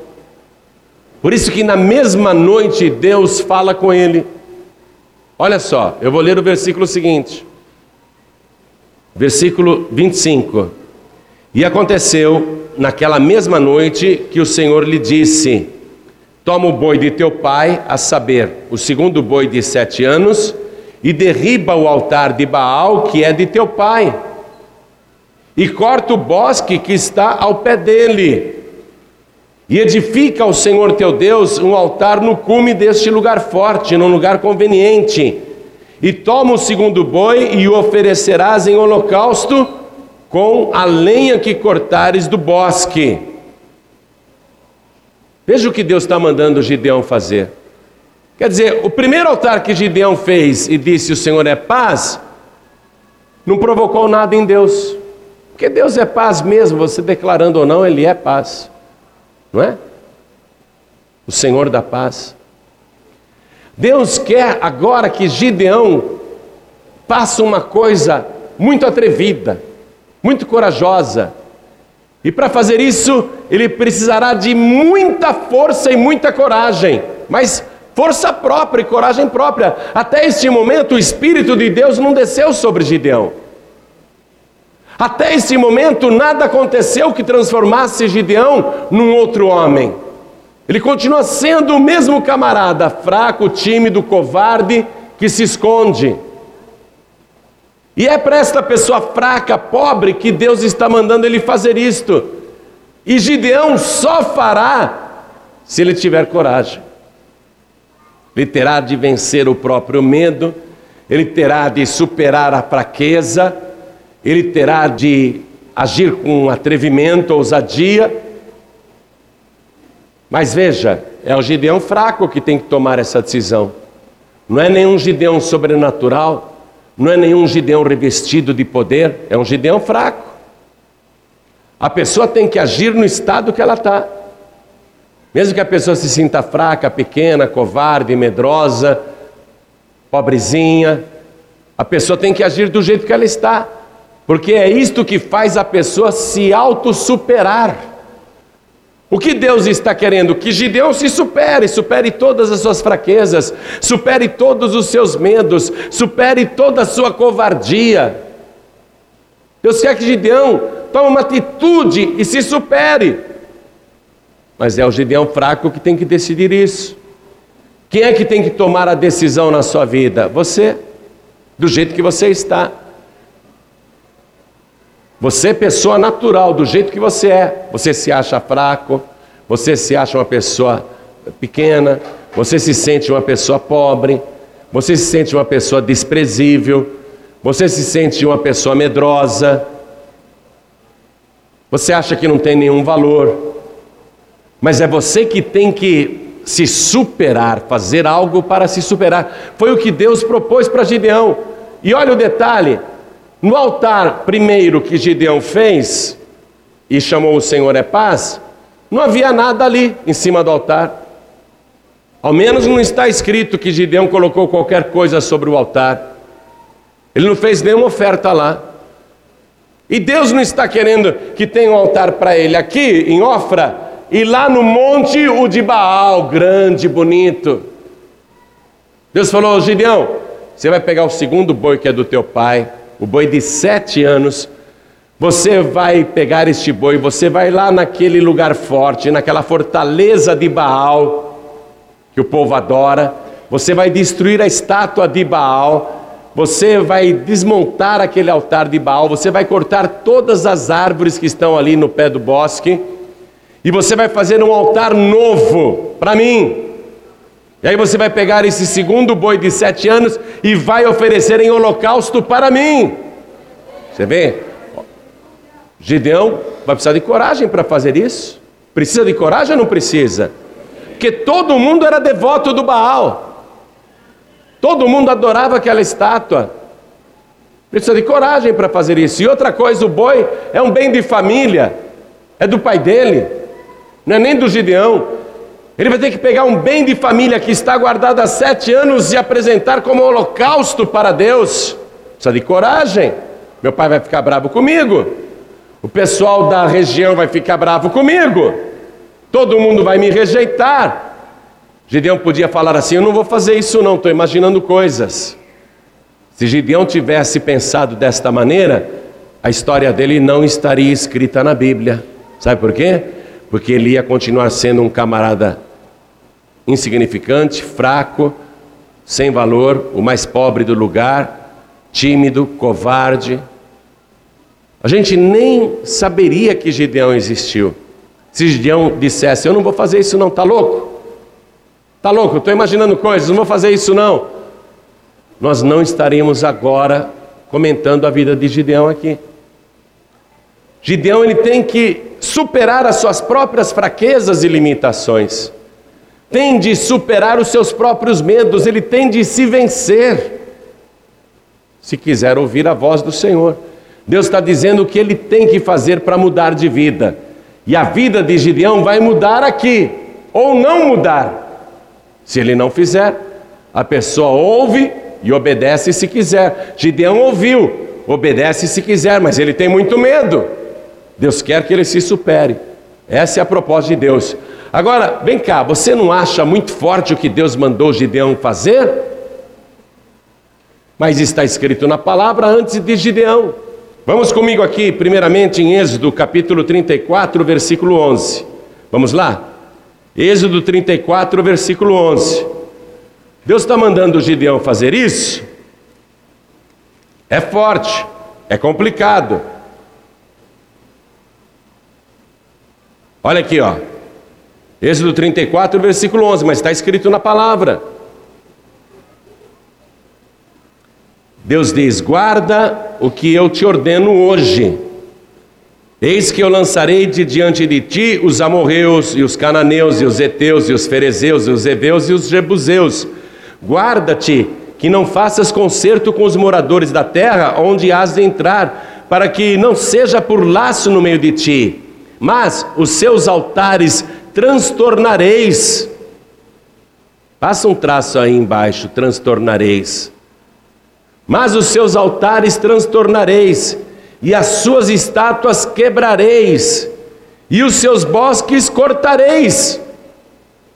A: Por isso que na mesma noite Deus fala com ele. Olha só, eu vou ler o versículo seguinte. Versículo 25. E aconteceu naquela mesma noite que o Senhor lhe disse: Toma o boi de teu pai, a saber, o segundo boi de sete anos, e derriba o altar de Baal, que é de teu pai e corta o bosque que está ao pé dele. E edifica ao Senhor teu Deus um altar no cume deste lugar forte, num lugar conveniente. E toma o segundo boi e o oferecerás em holocausto com a lenha que cortares do bosque. Veja o que Deus está mandando Gideão fazer. Quer dizer, o primeiro altar que Gideão fez e disse: O Senhor é paz, não provocou nada em Deus. Porque Deus é paz mesmo, você declarando ou não, Ele é paz, não é? O Senhor da paz. Deus quer agora que Gideão faça uma coisa muito atrevida, muito corajosa. E para fazer isso, ele precisará de muita força e muita coragem, mas força própria e coragem própria. Até este momento, o Espírito de Deus não desceu sobre Gideão. Até esse momento, nada aconteceu que transformasse Gideão num outro homem. Ele continua sendo o mesmo camarada, fraco, tímido, covarde, que se esconde. E é para esta pessoa fraca, pobre, que Deus está mandando ele fazer isto. E Gideão só fará se ele tiver coragem. Ele terá de vencer o próprio medo, ele terá de superar a fraqueza, ele terá de agir com atrevimento, ousadia. Mas veja, é o Gideão fraco que tem que tomar essa decisão. Não é nenhum Gideão sobrenatural, não é nenhum Gideão revestido de poder, é um Gideão fraco. A pessoa tem que agir no estado que ela está. Mesmo que a pessoa se sinta fraca, pequena, covarde, medrosa, pobrezinha, a pessoa tem que agir do jeito que ela está porque é isto que faz a pessoa se autossuperar. O que Deus está querendo? Que Gideão se supere, supere todas as suas fraquezas, supere todos os seus medos, supere toda a sua covardia. Deus quer que Gideão tome uma atitude e se supere. Mas é o Gideão fraco que tem que decidir isso. Quem é que tem que tomar a decisão na sua vida? Você, do jeito que você está. Você é pessoa natural, do jeito que você é. Você se acha fraco, você se acha uma pessoa pequena, você se sente uma pessoa pobre, você se sente uma pessoa desprezível, você se sente uma pessoa medrosa. Você acha que não tem nenhum valor. Mas é você que tem que se superar, fazer algo para se superar. Foi o que Deus propôs para Gideão. E olha o detalhe: no altar primeiro que Gideão fez e chamou o Senhor é paz, não havia nada ali em cima do altar. Ao menos não está escrito que Gideão colocou qualquer coisa sobre o altar. Ele não fez nenhuma oferta lá. E Deus não está querendo que tenha um altar para ele aqui em Ofra e lá no monte o de Baal, grande, bonito. Deus falou: Gideão, você vai pegar o segundo boi que é do teu pai, o boi de sete anos, Você vai pegar este boi, você vai lá naquele lugar forte, naquela fortaleza de Baal, que o povo adora, você vai destruir a estátua de Baal, você vai desmontar aquele altar de Baal, você vai cortar todas as árvores que estão ali no pé do bosque, e você vai fazer um altar novo para mim. E aí você vai pegar esse segundo boi de sete anos e vai oferecer em holocausto para mim. Você vê? Gideão vai precisar de coragem para fazer isso. Precisa de coragem ou não precisa? Porque todo mundo era devoto do Baal. Todo mundo adorava aquela estátua. Precisa de coragem para fazer isso. E outra coisa, o boi é um bem de família, é do pai dele, não é nem do Gideão. Ele vai ter que pegar um bem de família que está guardado há sete anos e apresentar como holocausto para Deus. Precisa de coragem. Meu pai vai ficar bravo comigo. O pessoal da região vai ficar bravo comigo. Todo mundo vai me rejeitar. Gideão podia falar assim: Eu não vou fazer isso, não, estou imaginando coisas. Se Gideão tivesse pensado desta maneira, a história dele não estaria escrita na Bíblia. Sabe por quê? Porque ele ia continuar sendo um camarada insignificante, fraco, sem valor, o mais pobre do lugar, tímido, covarde, a gente nem saberia que Gideão existiu. Se Gideão dissesse, eu não vou fazer isso não, tá louco? Tá louco, estou imaginando coisas, não vou fazer isso não. Nós não estaríamos agora comentando a vida de Gideão aqui. Gideão ele tem que superar as suas próprias fraquezas e limitações. Tem de superar os seus próprios medos, ele tem de se vencer. Se quiser ouvir a voz do Senhor. Deus está dizendo o que ele tem que fazer para mudar de vida. E a vida de Gideão vai mudar aqui, ou não mudar. Se ele não fizer, a pessoa ouve e obedece se quiser. Gideão ouviu, obedece se quiser, mas ele tem muito medo. Deus quer que ele se supere. Essa é a proposta de Deus. Agora, vem cá, você não acha muito forte o que Deus mandou Gideão fazer? Mas está escrito na palavra antes de Gideão. Vamos comigo aqui, primeiramente em Êxodo capítulo 34, versículo 11. Vamos lá? Êxodo 34, versículo 11. Deus está mandando Gideão fazer isso? É forte, é complicado. Olha aqui, ó. Êxodo 34, versículo 11, mas está escrito na palavra. Deus diz: guarda o que eu te ordeno hoje. Eis que eu lançarei de diante de ti os amorreus, e os cananeus, e os heteus, e os ferezeus, e os heveus, e os jebuseus. Guarda-te, que não faças concerto com os moradores da terra, onde has de entrar, para que não seja por laço no meio de ti, mas os seus altares transtornareis. Passa um traço aí embaixo, transtornareis. Mas os seus altares transtornareis, e as suas estátuas quebrareis, e os seus bosques cortareis.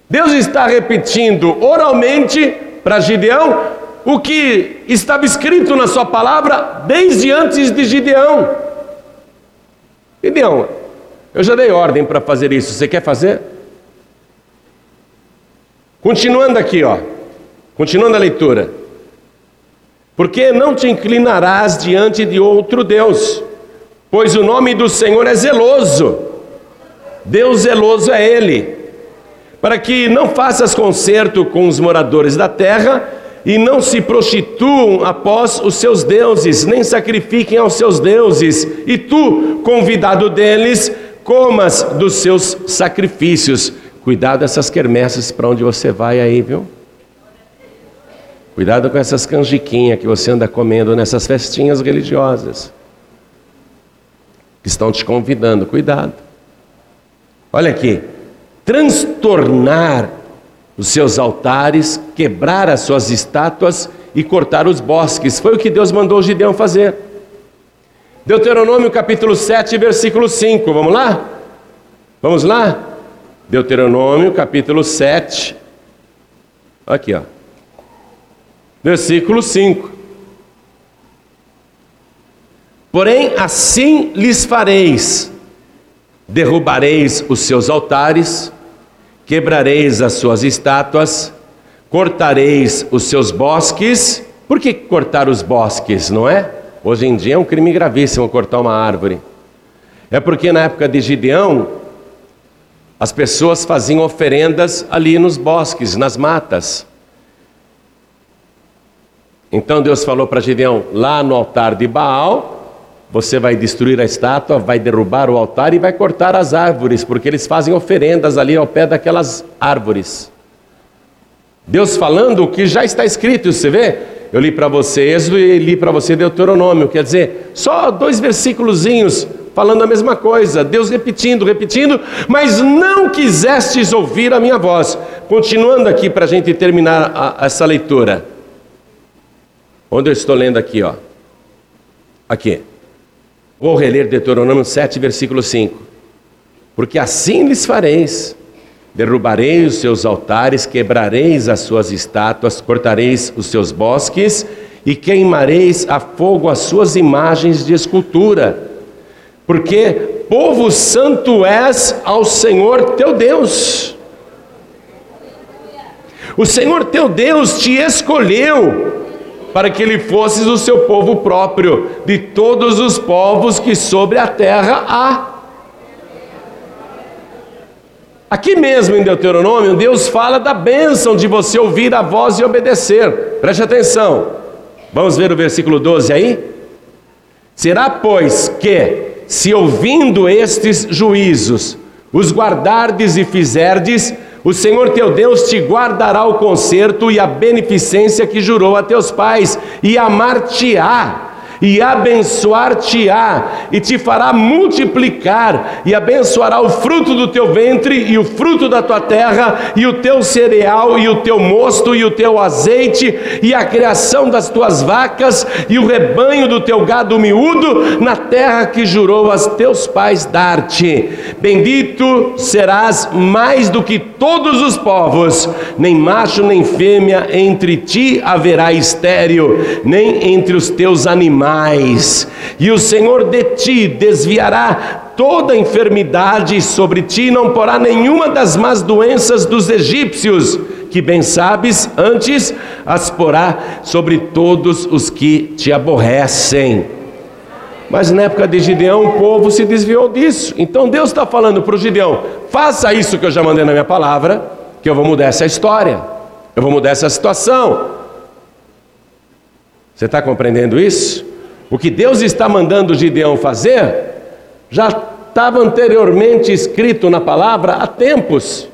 A: Deus está repetindo oralmente para Gideão o que estava escrito na sua palavra desde antes de Gideão. Gideão, eu já dei ordem para fazer isso, você quer fazer? Continuando aqui, ó. Continuando a leitura. Porque não te inclinarás diante de outro Deus, pois o nome do Senhor é zeloso. Deus zeloso é Ele, para que não faças concerto com os moradores da terra e não se prostituam após os seus deuses, nem sacrifiquem aos seus deuses, e tu, convidado deles, comas dos seus sacrifícios. Cuidado dessas quermesses para onde você vai aí, viu? Cuidado com essas canjiquinhas que você anda comendo nessas festinhas religiosas. Que estão te convidando, cuidado. Olha aqui, transtornar os seus altares, quebrar as suas estátuas e cortar os bosques. Foi o que Deus mandou Gideão fazer. Deuteronômio capítulo 7, versículo 5. Vamos lá? Vamos lá? Deuteronômio capítulo 7. Aqui, ó versículo 5. Porém, assim lhes fareis: derrubareis os seus altares, quebrareis as suas estátuas, cortareis os seus bosques. Por que cortar os bosques, não é? Hoje em dia é um crime gravíssimo cortar uma árvore. É porque na época de Gideão, as pessoas faziam oferendas ali nos bosques, nas matas. Então Deus falou para Gideão: lá no altar de Baal, você vai destruir a estátua, vai derrubar o altar e vai cortar as árvores, porque eles fazem oferendas ali ao pé daquelas árvores. Deus falando o que já está escrito, você vê? Eu li para você Êxodo e li para você Deuteronômio, quer dizer, só dois versículozinhos falando a mesma coisa, Deus repetindo, repetindo, mas não quisestes ouvir a minha voz. Continuando aqui para a gente terminar a, essa leitura. Onde eu estou lendo aqui, ó. Aqui. Vou reler Deuteronômio 7, versículo 5. Porque assim lhes fareis: derrubareis os seus altares, quebrareis as suas estátuas, cortareis os seus bosques e queimareis a fogo as suas imagens de escultura. Porque povo santo és ao Senhor teu Deus. O Senhor teu Deus te escolheu para que ele fosses o seu povo próprio, de todos os povos que sobre a terra há. Aqui mesmo em Deuteronômio, Deus fala da bênção de você ouvir a voz e obedecer. Preste atenção. Vamos ver o versículo 12 aí? Será, pois, que, se ouvindo estes juízos, os guardardes e fizerdes, o Senhor teu Deus te guardará o conserto e a beneficência que jurou a teus pais, e amar-te-á e abençoar-te-á, e te fará multiplicar, e abençoará o fruto do teu ventre, e o fruto da tua terra, e o teu cereal, e o teu mosto, e o teu azeite, e a criação das tuas vacas, e o rebanho do teu gado miúdo, na terra que jurou a teus pais dar-te. Bendito serás mais do que todos os povos, nem macho nem fêmea entre ti haverá estéreo, nem entre os teus animais mais, e o Senhor de ti desviará toda enfermidade sobre ti, não porá nenhuma das más doenças dos egípcios, que bem sabes, antes as porá sobre todos os que te aborrecem. Mas na época de Gideão, o povo se desviou disso. Então Deus está falando para o Gideão: faça isso que eu já mandei na minha palavra, que eu vou mudar essa história, eu vou mudar essa situação. Você está compreendendo isso? O que Deus está mandando Gideão fazer já estava anteriormente escrito na palavra há tempos,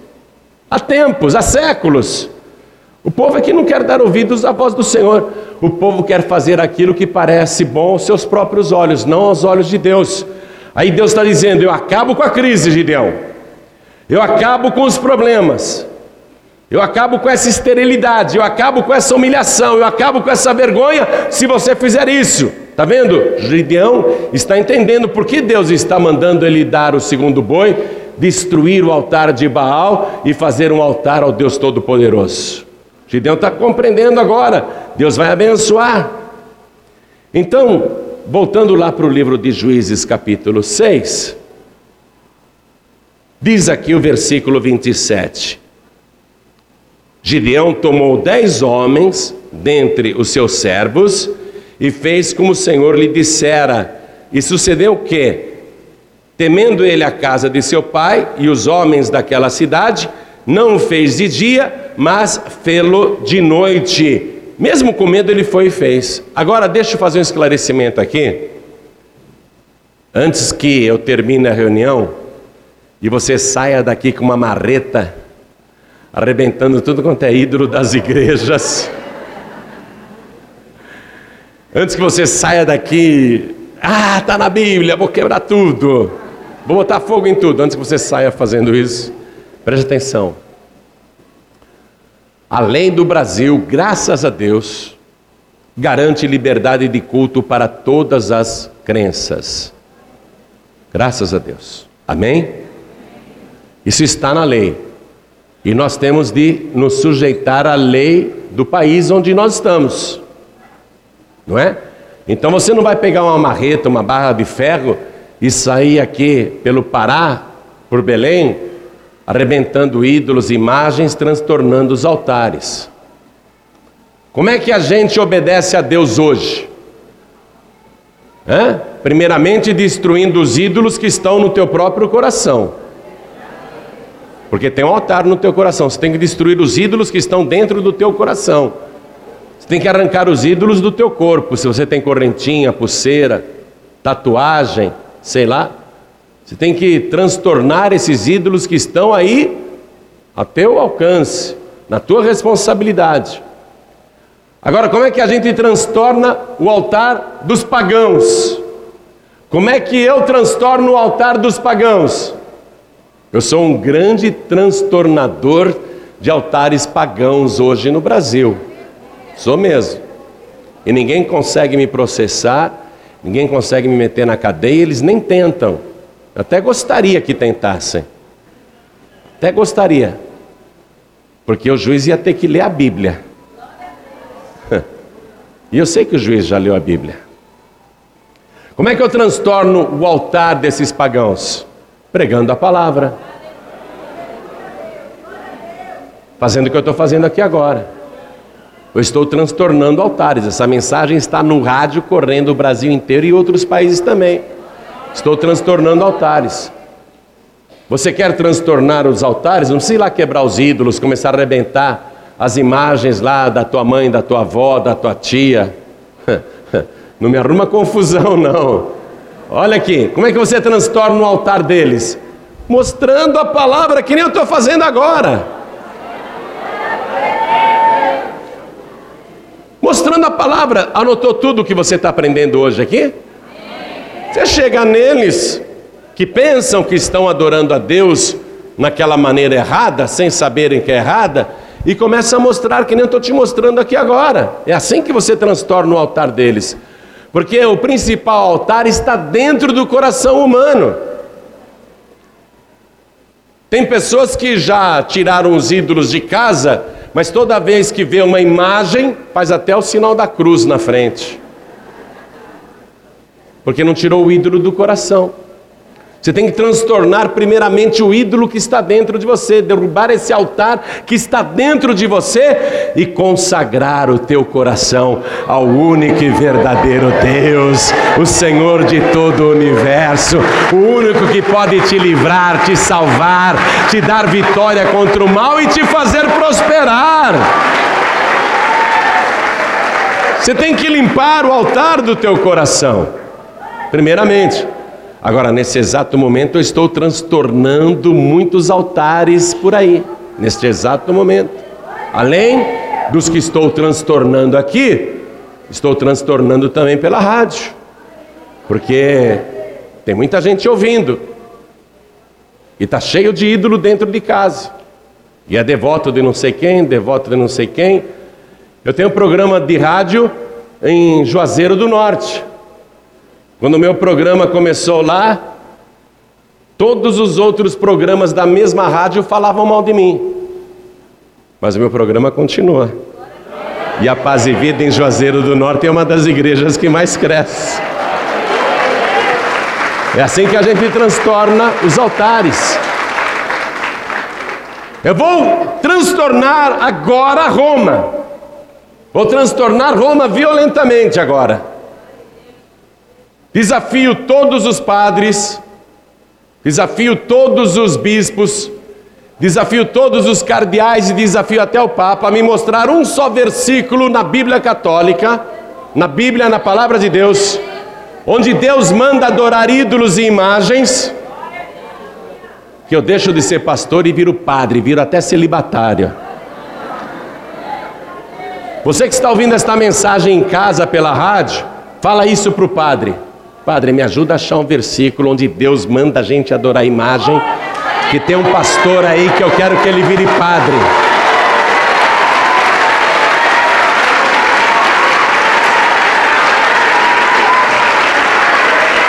A: há tempos, há séculos. O povo aqui não quer dar ouvidos à voz do Senhor, o povo quer fazer aquilo que parece bom aos seus próprios olhos, não aos olhos de Deus. Aí Deus está dizendo: Eu acabo com a crise, Gideão, eu acabo com os problemas, eu acabo com essa esterilidade, eu acabo com essa humilhação, eu acabo com essa vergonha se você fizer isso. Está vendo? Gideão está entendendo por que Deus está mandando ele dar o segundo boi, destruir o altar de Baal e fazer um altar ao Deus Todo-Poderoso. Gideão está compreendendo agora, Deus vai abençoar. Então, voltando lá para o livro de Juízes, capítulo 6, diz aqui o versículo 27. Gideão tomou dez homens dentre os seus servos e fez como o Senhor lhe dissera. E sucedeu o que? Temendo ele a casa de seu pai e os homens daquela cidade, não o fez de dia, mas fê-lo de noite. Mesmo com medo, ele foi e fez. Agora, deixa eu fazer um esclarecimento aqui. Antes que eu termine a reunião e você saia daqui com uma marreta, arrebentando tudo quanto é ídolo das igrejas. Antes que você saia daqui, ah, está na Bíblia, vou quebrar tudo, vou botar fogo em tudo. Antes que você saia fazendo isso, preste atenção. Além do Brasil, graças a Deus, garante liberdade de culto para todas as crenças. Graças a Deus. Amém? Isso está na lei. E nós temos de nos sujeitar à lei do país onde nós estamos não é? Então você não vai pegar uma marreta, uma barra de ferro e sair aqui pelo Pará, por Belém, arrebentando ídolos, imagens, transtornando os altares. Como é que a gente obedece a Deus hoje? Hã? Primeiramente, destruindo os ídolos que estão no teu próprio coração. Porque tem um altar no teu coração. Você tem que destruir os ídolos que estão dentro do teu coração. Você tem que arrancar os ídolos do teu corpo. Se você tem correntinha, pulseira, tatuagem, sei lá. Você tem que transtornar esses ídolos que estão aí a teu alcance, na tua responsabilidade. Agora, como é que a gente transtorna o altar dos pagãos? Como é que eu transtorno o altar dos pagãos? Eu sou um grande transtornador de altares pagãos hoje no Brasil. Sou mesmo. E ninguém consegue me processar, ninguém consegue me meter na cadeia, eles nem tentam. Até gostaria que tentassem. Até gostaria. Porque o juiz ia ter que ler a Bíblia. E eu sei que o juiz já leu a Bíblia. Como é que eu transtorno o altar desses pagãos? Pregando a palavra. Fazendo o que eu estou fazendo aqui agora. Eu estou transtornando altares. Essa mensagem está no rádio correndo o Brasil inteiro e outros países também. Estou transtornando altares. Você quer transtornar os altares? Não ir lá quebrar os ídolos, começar a arrebentar as imagens lá da tua mãe, da tua avó, da tua tia. Não me arruma confusão, não. Olha aqui, como é que você transtorna o altar deles? Mostrando a palavra que nem eu estou fazendo agora. Mostrando a palavra. Anotou tudo o que você está aprendendo hoje aqui? Você chega neles que pensam que estão adorando a Deus naquela maneira errada, sem saberem que é errada, e começa a mostrar que nem eu estou te mostrando aqui agora. É assim que você transtorna o altar deles. Porque o principal altar está dentro do coração humano. Tem pessoas que já tiraram os ídolos de casa, mas toda vez que vê uma imagem, faz até o sinal da cruz na frente. Porque não tirou o ídolo do coração. Você tem que transtornar primeiramente o ídolo que está dentro de você, derrubar esse altar que está dentro de você e consagrar o teu coração ao único e verdadeiro Deus, o Senhor de todo o universo, o único que pode te livrar, te salvar, te dar vitória contra o mal e te fazer prosperar. Você tem que limpar o altar do teu coração, primeiramente. Agora, nesse exato momento, eu estou transtornando muitos altares por aí, neste exato momento. Além dos que estou transtornando aqui, estou transtornando também pela rádio, porque tem muita gente ouvindo, e está cheio de ídolo dentro de casa, e é devoto de não sei quem, devoto de não sei quem. Eu tenho um programa de rádio em Juazeiro do Norte. Quando o meu programa começou lá, todos os outros programas da mesma rádio falavam mal de mim. Mas o meu programa continua. E a Paz e Vida em Juazeiro do Norte é uma das igrejas que mais cresce. É assim que a gente transtorna os altares. Eu vou transtornar agora Roma. Vou transtornar Roma violentamente agora. Desafio todos os padres, desafio todos os bispos, desafio todos os cardeais e desafio até o Papa a me mostrar um só versículo na Bíblia Católica, na Bíblia, na palavra de Deus, onde Deus manda adorar ídolos e imagens, que eu deixo de ser pastor e viro padre, viro até celibatário. Você que está ouvindo esta mensagem em casa pela rádio, fala isso para o padre. Padre, me ajuda a achar um versículo onde Deus manda a gente adorar a imagem, que tem um pastor aí que eu quero que ele vire padre.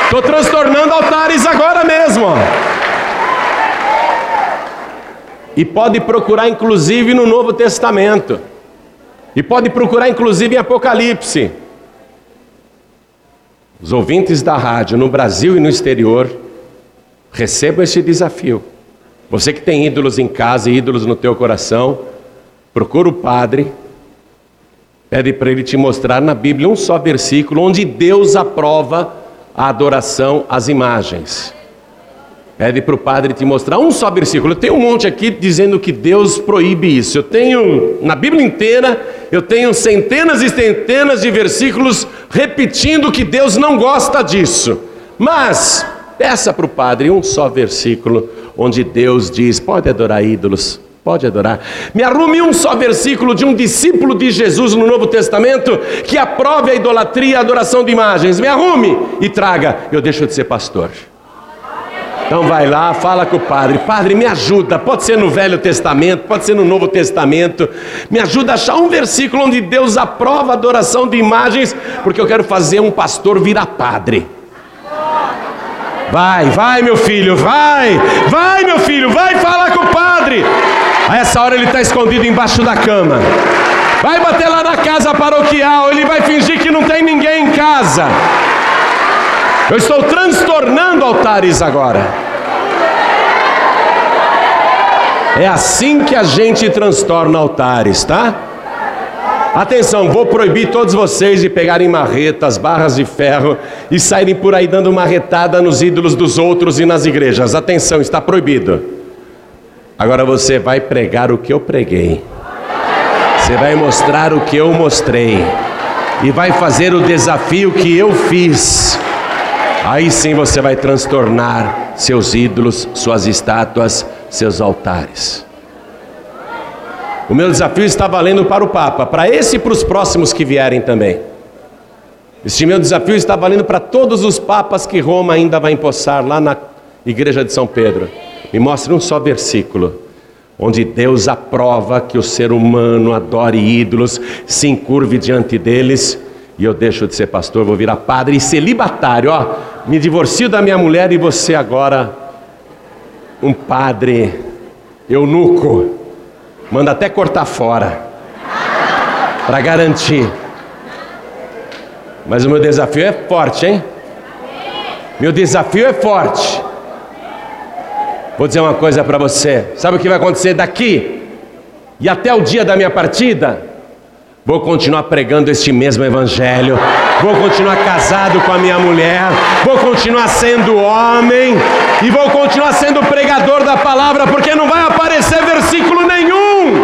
A: Estou transtornando altares agora mesmo. E pode procurar inclusive no Novo Testamento. E pode procurar inclusive em Apocalipse. Os ouvintes da rádio no Brasil e no exterior, recebam esse desafio. Você que tem ídolos em casa, ídolos no teu coração, procura o padre, pede para ele te mostrar na Bíblia um só versículo onde Deus aprova a adoração às imagens. Pede para o padre te mostrar um só versículo. Eu tenho um monte aqui dizendo que Deus proíbe isso. Eu tenho, na Bíblia inteira, eu tenho centenas e centenas de versículos repetindo que Deus não gosta disso. Mas, peça para o padre um só versículo onde Deus diz: pode adorar ídolos, pode adorar. Me arrume um só versículo de um discípulo de Jesus no Novo Testamento que aprove a idolatria e a adoração de imagens. Me arrume e traga. Eu deixo de ser pastor. Então vai lá, fala com o padre. Padre, me ajuda. Pode ser no Velho Testamento, pode ser no Novo Testamento. Me ajuda a achar um versículo onde Deus aprova a adoração de imagens, porque eu quero fazer um pastor virar padre. Vai, vai, meu filho, vai, vai, meu filho, vai falar com o padre. A essa hora ele está escondido embaixo da cama. Vai bater lá na casa paroquial, ele vai fingir que não tem ninguém em casa. Eu estou transtornando altares agora. É assim que a gente transtorna altares, tá? Atenção, vou proibir todos vocês de pegarem marretas, barras de ferro e saírem por aí dando marretada nos ídolos dos outros e nas igrejas. Atenção, está proibido. Agora você vai pregar o que eu preguei. Você vai mostrar o que eu mostrei. E vai fazer o desafio que eu fiz. Aí sim você vai transtornar seus ídolos, suas estátuas, seus altares. O meu desafio está valendo para o Papa, para esse e para os próximos que vierem também. Este meu desafio está valendo para todos os papas que Roma ainda vai empossar lá na igreja de São Pedro. Me mostre um só versículo onde Deus aprova que o ser humano adore ídolos, se encurve diante deles e eu deixo de ser pastor, vou virar padre e celibatário, ó. Me divorcio da minha mulher e você agora um padre eunuco. Manda até cortar fora para garantir. Mas o meu desafio é forte, hein? Meu desafio é forte. Vou dizer uma coisa para você. Sabe o que vai acontecer daqui e até o dia da minha partida? Vou continuar pregando este mesmo evangelho. Vou continuar casado com a minha mulher. Vou continuar sendo homem. E vou continuar sendo pregador da palavra, porque não vai aparecer versículo nenhum.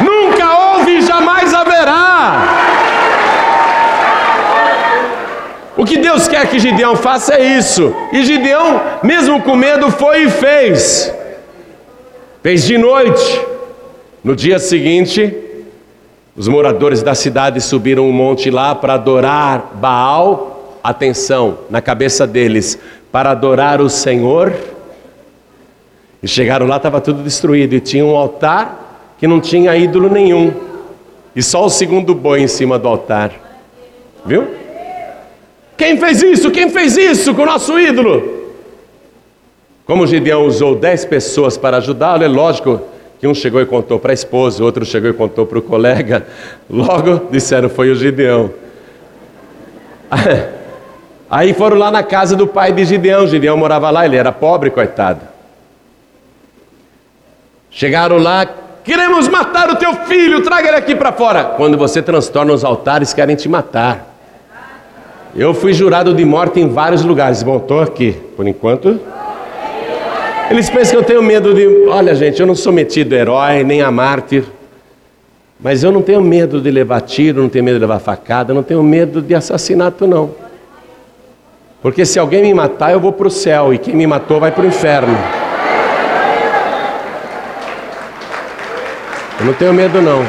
A: Nunca houve e jamais haverá. O que Deus quer que Gideão faça é isso. E Gideão, mesmo com medo, foi e fez. Fez de noite. No dia seguinte, os moradores da cidade subiram um monte lá para adorar Baal, atenção, na cabeça deles, para adorar o Senhor. E chegaram lá, estava tudo destruído, e tinha um altar que não tinha ídolo nenhum, e só o segundo boi em cima do altar. Viu? Quem fez isso? Quem fez isso com o nosso ídolo? Como Gideão usou dez pessoas para ajudá-lo, é lógico que um chegou e contou para a esposa, outro chegou e contou para o colega. Logo disseram foi o Gideão. Aí foram lá na casa do pai de Gideão. Gideão morava lá, ele era pobre, coitado. Chegaram lá, queremos matar o teu filho, traga ele aqui para fora. Quando você transtorna os altares, querem te matar. Eu fui jurado de morte em vários lugares. Bom, estou aqui, por enquanto. Eles pensam que eu tenho medo de. Olha, gente, eu não sou metido a herói, nem a mártir. Mas eu não tenho medo de levar tiro, não tenho medo de levar facada, não tenho medo de assassinato, não. Porque se alguém me matar, eu vou para o céu, e quem me matou vai para o inferno. Eu não tenho medo, não.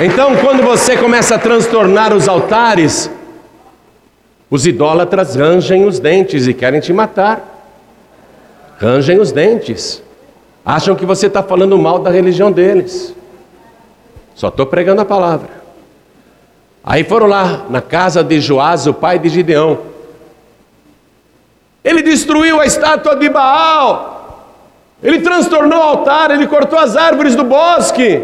A: Então, quando você começa a transtornar os altares, os idólatras rangem os dentes e querem te matar. Rangem os dentes. Acham que você está falando mal da religião deles. Só estou pregando a palavra. Aí foram lá na casa de Joás, o pai de Gideão. Ele destruiu a estátua de Baal. Ele transtornou o altar, ele cortou as árvores do bosque.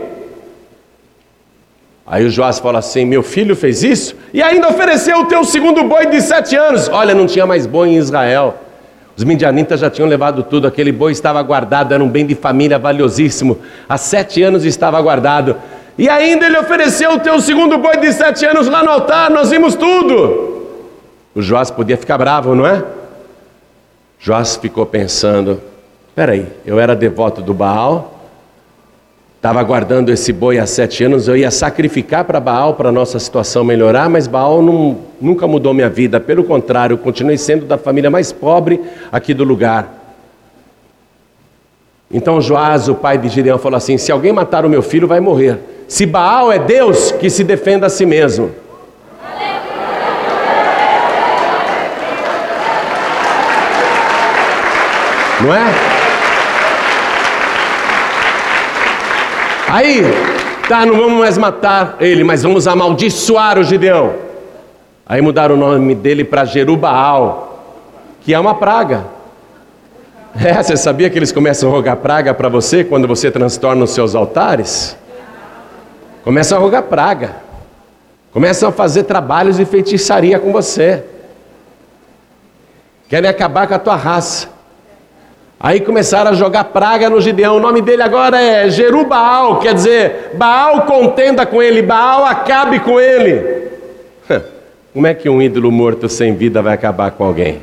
A: Aí o Joás fala assim: Meu filho fez isso e ainda ofereceu o teu segundo boi de sete anos. Olha, não tinha mais boi em Israel. Os midianitas já tinham levado tudo, aquele boi estava guardado, era um bem de família valiosíssimo. Há sete anos estava guardado. E ainda ele ofereceu o teu segundo boi de sete anos lá no altar, nós vimos tudo. O Joás podia ficar bravo, não é? Joás ficou pensando: peraí, eu era devoto do Baal, Estava guardando esse boi há sete anos, eu ia sacrificar para Baal para a nossa situação melhorar, mas Baal não, nunca mudou minha vida, pelo contrário, continuei sendo da família mais pobre aqui do lugar. Então Joás, o pai de Gideão, falou assim: se alguém matar o meu filho, vai morrer. Se Baal é Deus, que se defenda a si mesmo. Não é? Aí, tá, não vamos mais matar ele, mas vamos amaldiçoar o Gideão. Aí mudaram o nome dele para Jerubaal, que é uma praga. É, você sabia que eles começam a rogar praga para você quando você transtorna os seus altares? Começam a rogar praga. Começam a fazer trabalhos de feitiçaria com você. Querem acabar com a tua raça. Aí começaram a jogar praga no Gideão. O nome dele agora é Jerubaal, quer dizer, Baal contenda com ele, Baal acabe com ele. Como é que um ídolo morto sem vida vai acabar com alguém?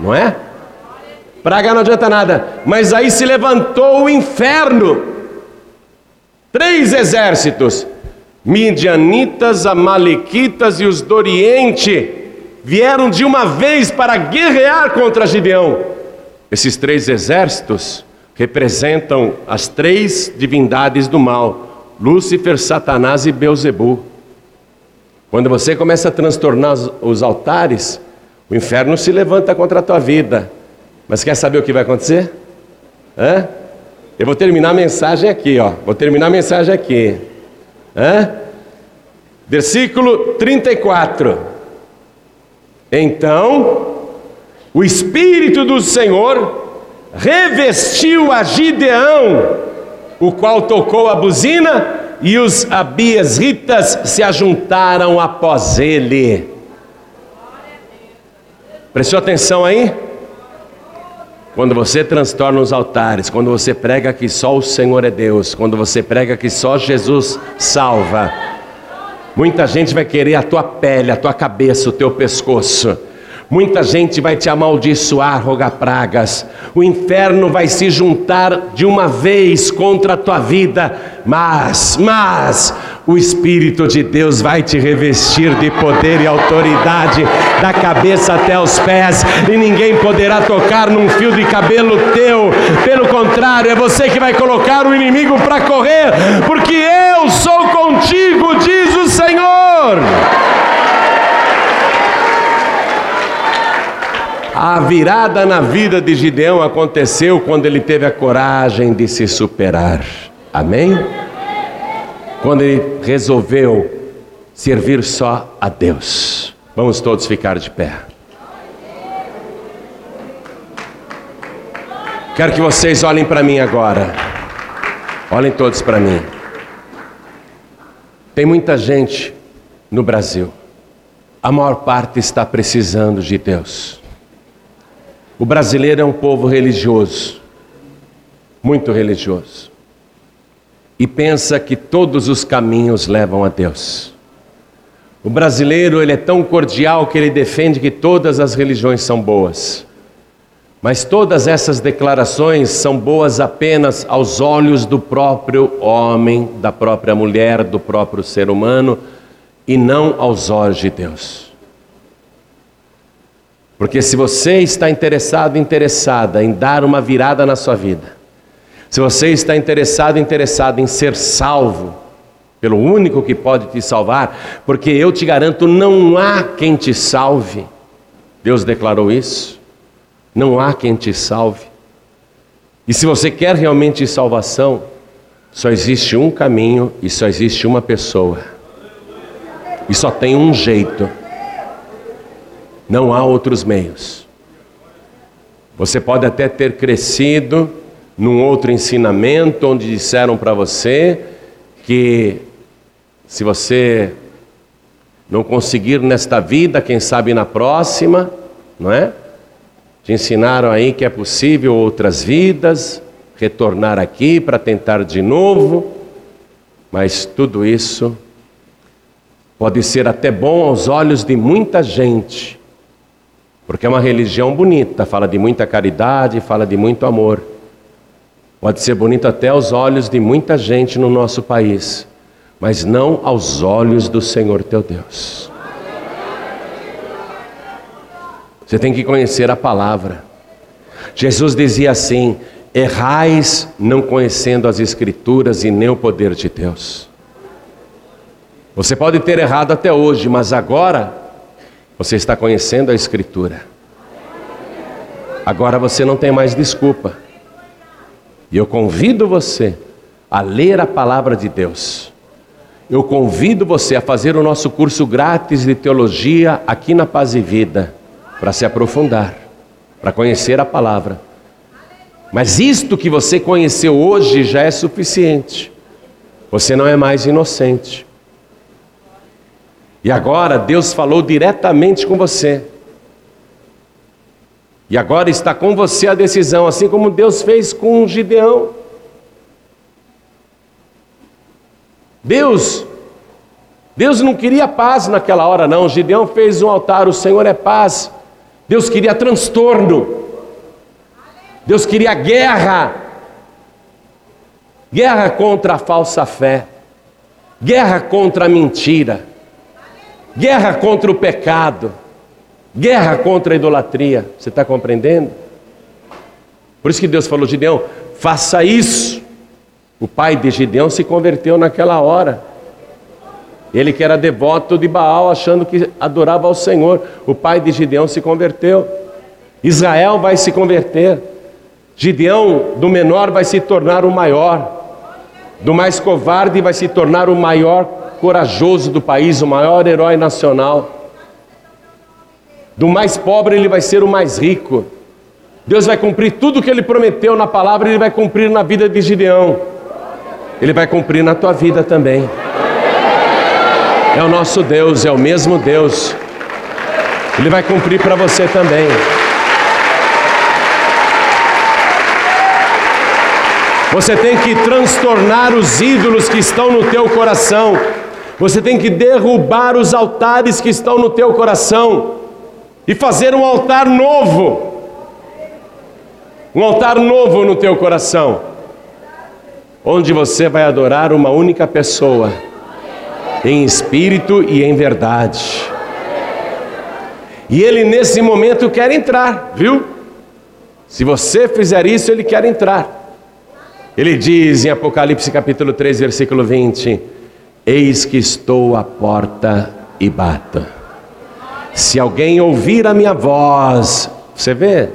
A: Não é? Praga não adianta nada. Mas aí se levantou o inferno. Três exércitos: Midianitas, Amalequitas e os do Oriente vieram de uma vez para guerrear contra Gideão. Esses três exércitos representam as três divindades do mal: Lúcifer, Satanás e Beuzebu. Quando você começa a transtornar os altares, o inferno se levanta contra a tua vida. Mas quer saber o que vai acontecer? Hã? Eu vou terminar a mensagem aqui, ó. Vou terminar a mensagem aqui. Hã? Versículo 34. Então, o Espírito do Senhor revestiu a Gideão, o qual tocou a buzina, e os abiesritas se ajuntaram após ele. Prestou atenção aí? Quando você transtorna os altares, quando você prega que só o Senhor é Deus, quando você prega que só Jesus salva, muita gente vai querer a tua pele, a tua cabeça, o teu pescoço. Muita gente vai te amaldiçoar, rogar pragas. O inferno vai se juntar de uma vez contra a tua vida. Mas, mas, o Espírito de Deus vai te revestir de poder e autoridade, da cabeça até os pés, e ninguém poderá tocar num fio de cabelo teu. Pelo contrário, é você que vai colocar o inimigo para correr, porque eu sou contigo, diz o Senhor. A virada na vida de Gideão aconteceu quando ele teve a coragem de se superar. Amém? Quando ele resolveu servir só a Deus. Vamos todos ficar de pé. Quero que vocês olhem para mim agora. Olhem todos para mim. Tem muita gente no Brasil. A maior parte está precisando de Deus. O brasileiro é um povo religioso, muito religioso, e pensa que todos os caminhos levam a Deus. O brasileiro ele é tão cordial que ele defende que todas as religiões são boas. Mas todas essas declarações são boas apenas aos olhos do próprio homem, da própria mulher, do próprio ser humano, e não aos olhos de Deus. Porque se você está interessado, interessada em dar uma virada na sua vida, se você está interessado, interessado em ser salvo, pelo único que pode te salvar, porque eu te garanto, não há quem te salve. Deus declarou isso. Não há quem te salve. E se você quer realmente salvação, só existe um caminho e só existe uma pessoa. E só tem um jeito. Não há outros meios. Você pode até ter crescido num outro ensinamento onde disseram para você que Se você não conseguir nesta vida, quem sabe na próxima, não é? Te ensinaram aí que é possível outras vidas, retornar aqui para tentar de novo, mas tudo isso pode ser até bom aos olhos de muita gente, porque é uma religião bonita, fala de muita caridade, fala de muito amor. Pode ser bonito até aos olhos de muita gente no nosso país, mas não aos olhos do Senhor teu Deus. Você tem que conhecer a palavra. Jesus dizia assim: errais não conhecendo as Escrituras e nem o poder de Deus. Você pode ter errado até hoje, mas agora você está conhecendo a Escritura. Agora você não tem mais desculpa. E eu convido você a ler a palavra de Deus. Eu convido você a fazer o nosso curso grátis de teologia aqui na Paz e Vida para se aprofundar, para conhecer a palavra. Mas isto que você conheceu hoje já é suficiente. Você não é mais inocente. E agora Deus falou diretamente com você. E agora está com você a decisão, assim como Deus fez com Gideão. Deus, Deus não queria paz naquela hora, não. Gideão fez um altar, o Senhor é paz. Deus queria transtorno. Deus queria guerra. Guerra contra a falsa fé. Guerra contra a mentira. Guerra contra o pecado. Guerra contra a idolatria. Você está compreendendo? Por isso que Deus falou, Gideão, faça isso. O pai de Gideão se converteu naquela hora. Ele que era devoto de Baal, achando que adorava ao Senhor. O pai de Gideão se converteu. Israel vai se converter. Gideão, do menor, vai se tornar o maior. Do mais covarde, vai se tornar o maior corajoso do país, o maior herói nacional. Do mais pobre, ele vai ser o mais rico. Deus vai cumprir tudo o que ele prometeu na palavra, ele vai cumprir na vida de Gideão. Ele vai cumprir na tua vida também. É o nosso Deus, é o mesmo Deus. Ele vai cumprir para você também. Você tem que transtornar os ídolos que estão no teu coração. Você tem que derrubar os altares que estão no teu coração e fazer um altar novo. Um altar novo no teu coração, onde você vai adorar uma única pessoa em espírito e em verdade. E ele nesse momento quer entrar, viu? Se você fizer isso, ele quer entrar. Ele diz em Apocalipse capítulo 3, versículo 20: Eis que estou à porta e bato. Se alguém ouvir a minha voz, você vê?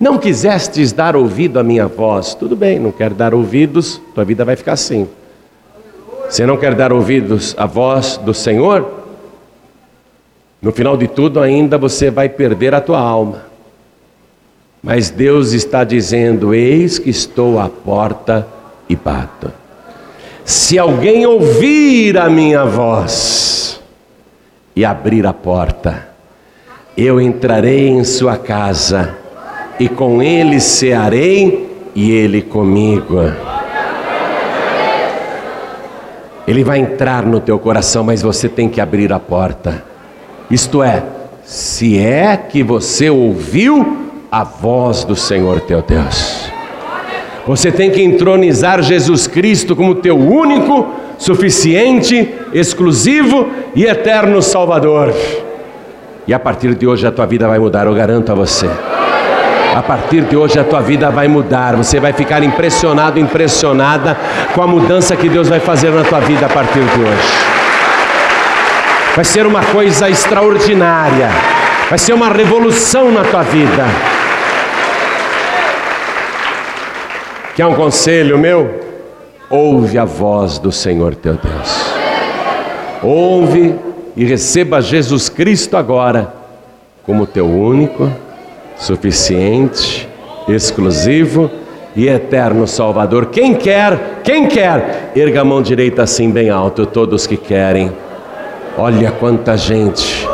A: Não quisestes dar ouvido à minha voz, tudo bem, não quer dar ouvidos, tua vida vai ficar assim. Você não quer dar ouvidos à voz do Senhor? No final de tudo, ainda você vai perder a tua alma. Mas Deus está dizendo: Eis que estou à porta e bato. Se alguém ouvir a minha voz e abrir a porta, eu entrarei em sua casa e com ele cearei e ele comigo. Ele vai entrar no teu coração, mas você tem que abrir a porta. Isto é, se é que você ouviu a voz do Senhor teu Deus. Você tem que entronizar Jesus Cristo como teu único, suficiente, exclusivo e eterno Salvador. E a partir de hoje a tua vida vai mudar, eu garanto a você. A partir de hoje a tua vida vai mudar. Você vai ficar impressionado, impressionada com a mudança que Deus vai fazer na tua vida a partir de hoje. Vai ser uma coisa extraordinária. Vai ser uma revolução na tua vida. Quer um conselho meu? Ouve a voz do Senhor teu Deus. Ouve e receba Jesus Cristo agora como teu único suficiente, exclusivo e eterno Salvador. Quem quer, quem quer, erga a mão direita assim bem alto, todos que querem. Olha quanta gente.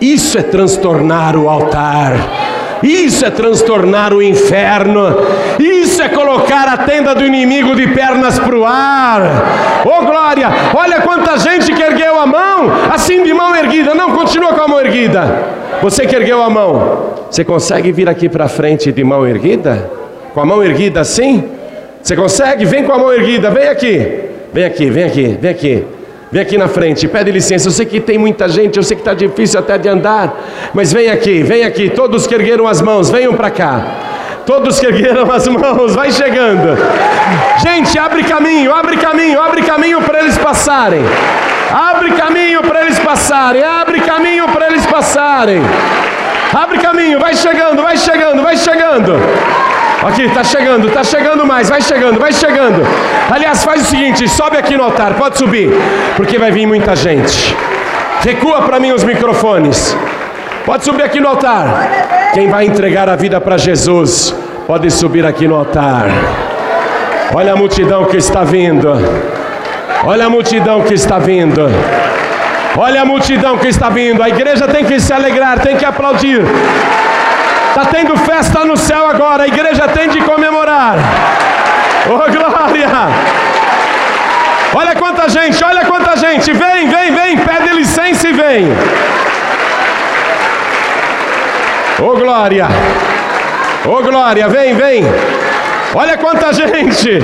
A: Isso é transtornar o altar. Isso é transtornar o inferno. Isso é colocar a tenda do inimigo de pernas para o ar. Oh glória! Olha quanta gente que ergueu a mão, assim de mão erguida. Não, continua com a mão erguida. Você que ergueu a mão, você consegue vir aqui para frente de mão erguida? Com a mão erguida assim? Você consegue? Vem com a mão erguida, vem aqui. Vem aqui, vem aqui, vem aqui. Vem aqui na frente, pede licença. Eu sei que tem muita gente, eu sei que está difícil até de andar, mas vem aqui, vem aqui. Todos que ergueram as mãos, venham para cá. Todos que ergueram as mãos, vai chegando. Gente, abre caminho, abre caminho, abre caminho para eles passarem. Abre caminho para eles passarem, abre caminho para eles passarem. Abre caminho, vai chegando, vai chegando, vai chegando. Aqui, está chegando, está chegando mais, vai chegando, vai chegando. Aliás, faz o seguinte: sobe aqui no altar, pode subir, porque vai vir muita gente. Recua para mim os microfones. Pode subir aqui no altar. Quem vai entregar a vida para Jesus, pode subir aqui no altar. Olha a multidão que está vindo. Olha a multidão que está vindo. Olha a multidão que está vindo. A igreja tem que se alegrar, tem que aplaudir. Está tendo festa no céu agora, a igreja tem de comemorar. Oh glória! Olha quanta gente, olha quanta gente. Vem, vem, vem, pede licença e vem. Oh glória! Oh glória, vem, vem. Olha quanta gente.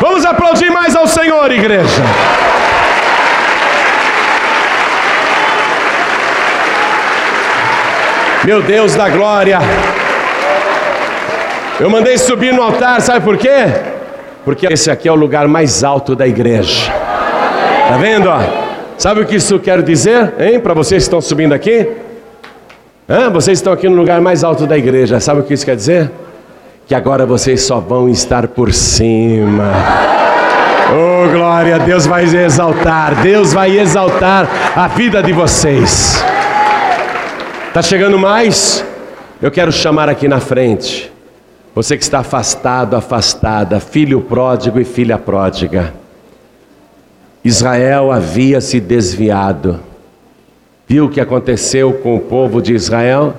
A: Vamos aplaudir mais ao Senhor, igreja. Meu Deus da glória. Eu mandei subir no altar, sabe por quê? Porque esse aqui é o lugar mais alto da igreja. Tá vendo? Sabe o que isso quer dizer, hein? Para vocês que estão subindo aqui? Hã? Vocês estão aqui no lugar mais alto da igreja. Sabe o que isso quer dizer? Que agora vocês só vão estar por cima. Oh glória, Deus vai exaltar, Deus vai exaltar a vida de vocês. Está chegando mais? Eu quero chamar aqui na frente. Você que está afastado, afastada, filho pródigo e filha pródiga. Israel havia se desviado. Viu o que aconteceu com o povo de Israel?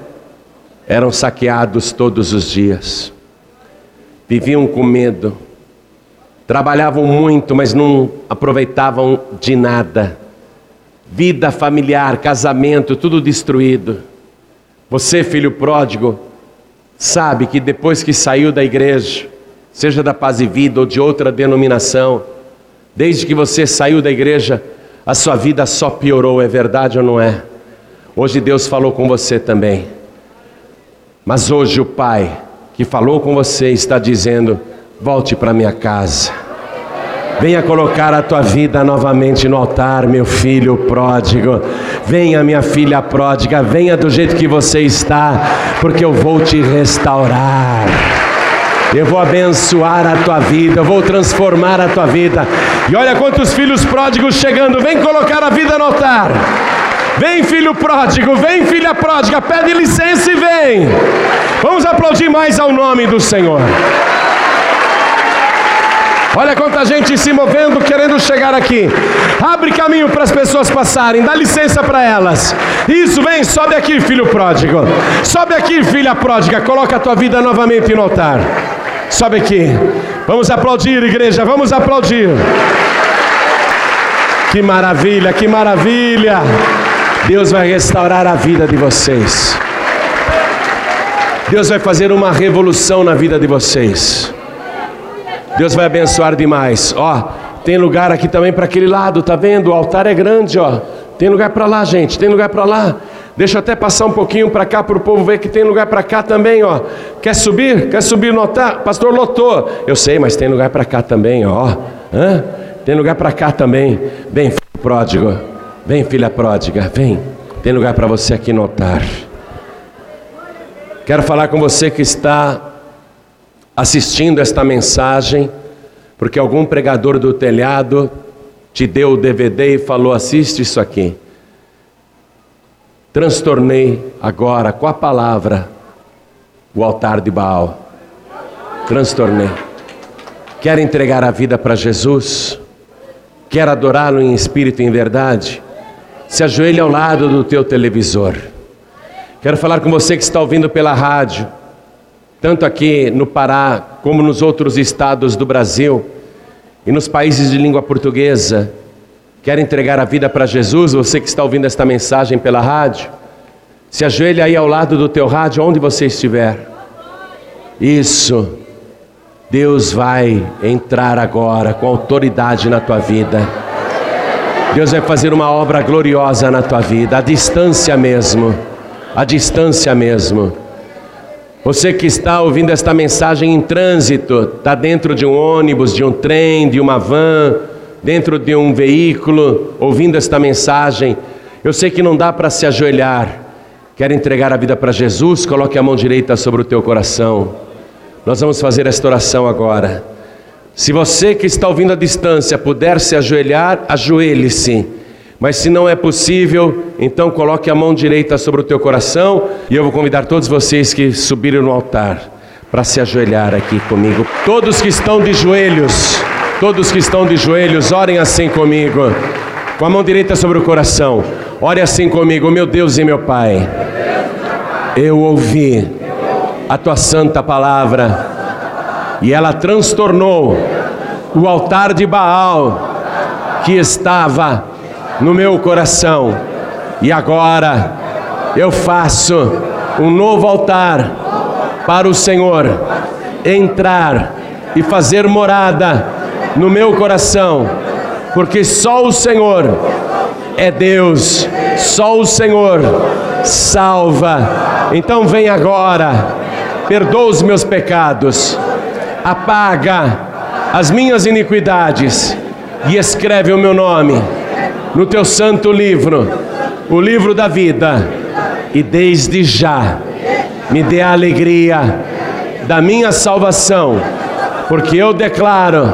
A: Eram saqueados todos os dias. Viviam com medo. Trabalhavam muito, mas não aproveitavam de nada. Vida familiar, casamento, tudo destruído. Você, filho pródigo, sabe que depois que saiu da igreja, seja da Paz e Vida ou de outra denominação, desde que você saiu da igreja, a sua vida só piorou, é verdade ou não é? Hoje Deus falou com você também. Mas hoje o Pai que falou com você está dizendo: volte para minha casa. Venha colocar a tua vida novamente no altar, meu filho pródigo. Venha, minha filha pródiga, venha do jeito que você está, porque eu vou te restaurar. Eu vou abençoar a tua vida, eu vou transformar a tua vida. E olha quantos filhos pródigos chegando, vem colocar a vida no altar. Vem, filho pródigo, vem, filha pródiga, pede licença e vem. Vamos aplaudir mais ao nome do Senhor. Olha quanta gente se movendo, querendo chegar aqui. Abre caminho para as pessoas passarem, dá licença para elas. Isso, vem, sobe aqui, filho pródigo. Sobe aqui, filha pródiga. Coloca a tua vida novamente no altar. Sobe aqui. Vamos aplaudir, igreja, vamos aplaudir. Que maravilha, que maravilha. Deus vai restaurar a vida de vocês. Deus vai fazer uma revolução na vida de vocês. Deus vai abençoar demais. Ó, tem lugar aqui também para aquele lado, tá vendo? O altar é grande, ó. Tem lugar para lá, gente. Tem lugar para lá. Deixa eu até passar um pouquinho para cá para o povo ver que tem lugar para cá também, ó. Quer subir? Quer subir no altar? Pastor lotou. Eu sei, mas tem lugar para cá também, ó. Hã? Tem lugar para cá também. Vem, filho pródigo. Vem, filha pródiga. Vem. Tem lugar para você aqui no altar. Quero falar com você que está assistindo esta mensagem, porque algum pregador do telhado te deu o DVD e falou: assiste isso aqui. Transtornei agora com a palavra o altar de Baal. transtornei. Quer entregar a vida para Jesus? Quer adorá-lo em espírito e em verdade? Se ajoelhe ao lado do teu televisor. Quero falar com você que está ouvindo pela rádio, tanto aqui no Pará como nos outros estados do Brasil e nos países de língua portuguesa. Quer entregar a vida para Jesus? Você que está ouvindo esta mensagem pela rádio, se ajoelhe aí ao lado do teu rádio, onde você estiver. Isso. Deus vai entrar agora com autoridade na tua vida. Deus vai fazer uma obra gloriosa na tua vida, à distância mesmo. À distância mesmo. Você que está ouvindo esta mensagem em trânsito, está dentro de um ônibus, de um trem, de uma van, dentro de um veículo, ouvindo esta mensagem, eu sei que não dá para se ajoelhar. Quer entregar a vida para Jesus? Coloque a mão direita sobre o teu coração. Nós vamos fazer esta oração agora. Se você que está ouvindo à distância puder se ajoelhar, ajoelhe-se. Mas se não é possível, então coloque a mão direita sobre o teu coração e eu vou convidar todos vocês que subiram no altar para se ajoelhar aqui comigo. Todos que estão de joelhos, todos que estão de joelhos, orem assim comigo. Com a mão direita sobre o coração. Ore assim comigo, meu Deus e meu Pai. Eu ouvi a tua santa palavra. E ela transtornou o altar de Baal que estava no meu coração. E agora eu faço um novo altar para o Senhor entrar e fazer morada no meu coração, porque só o Senhor é Deus, só o Senhor salva. Então vem agora perdoa os meus pecados, apaga as minhas iniquidades e escreve o meu nome no teu santo livro, o livro da vida, e desde já me dê a alegria da minha salvação, porque eu declaro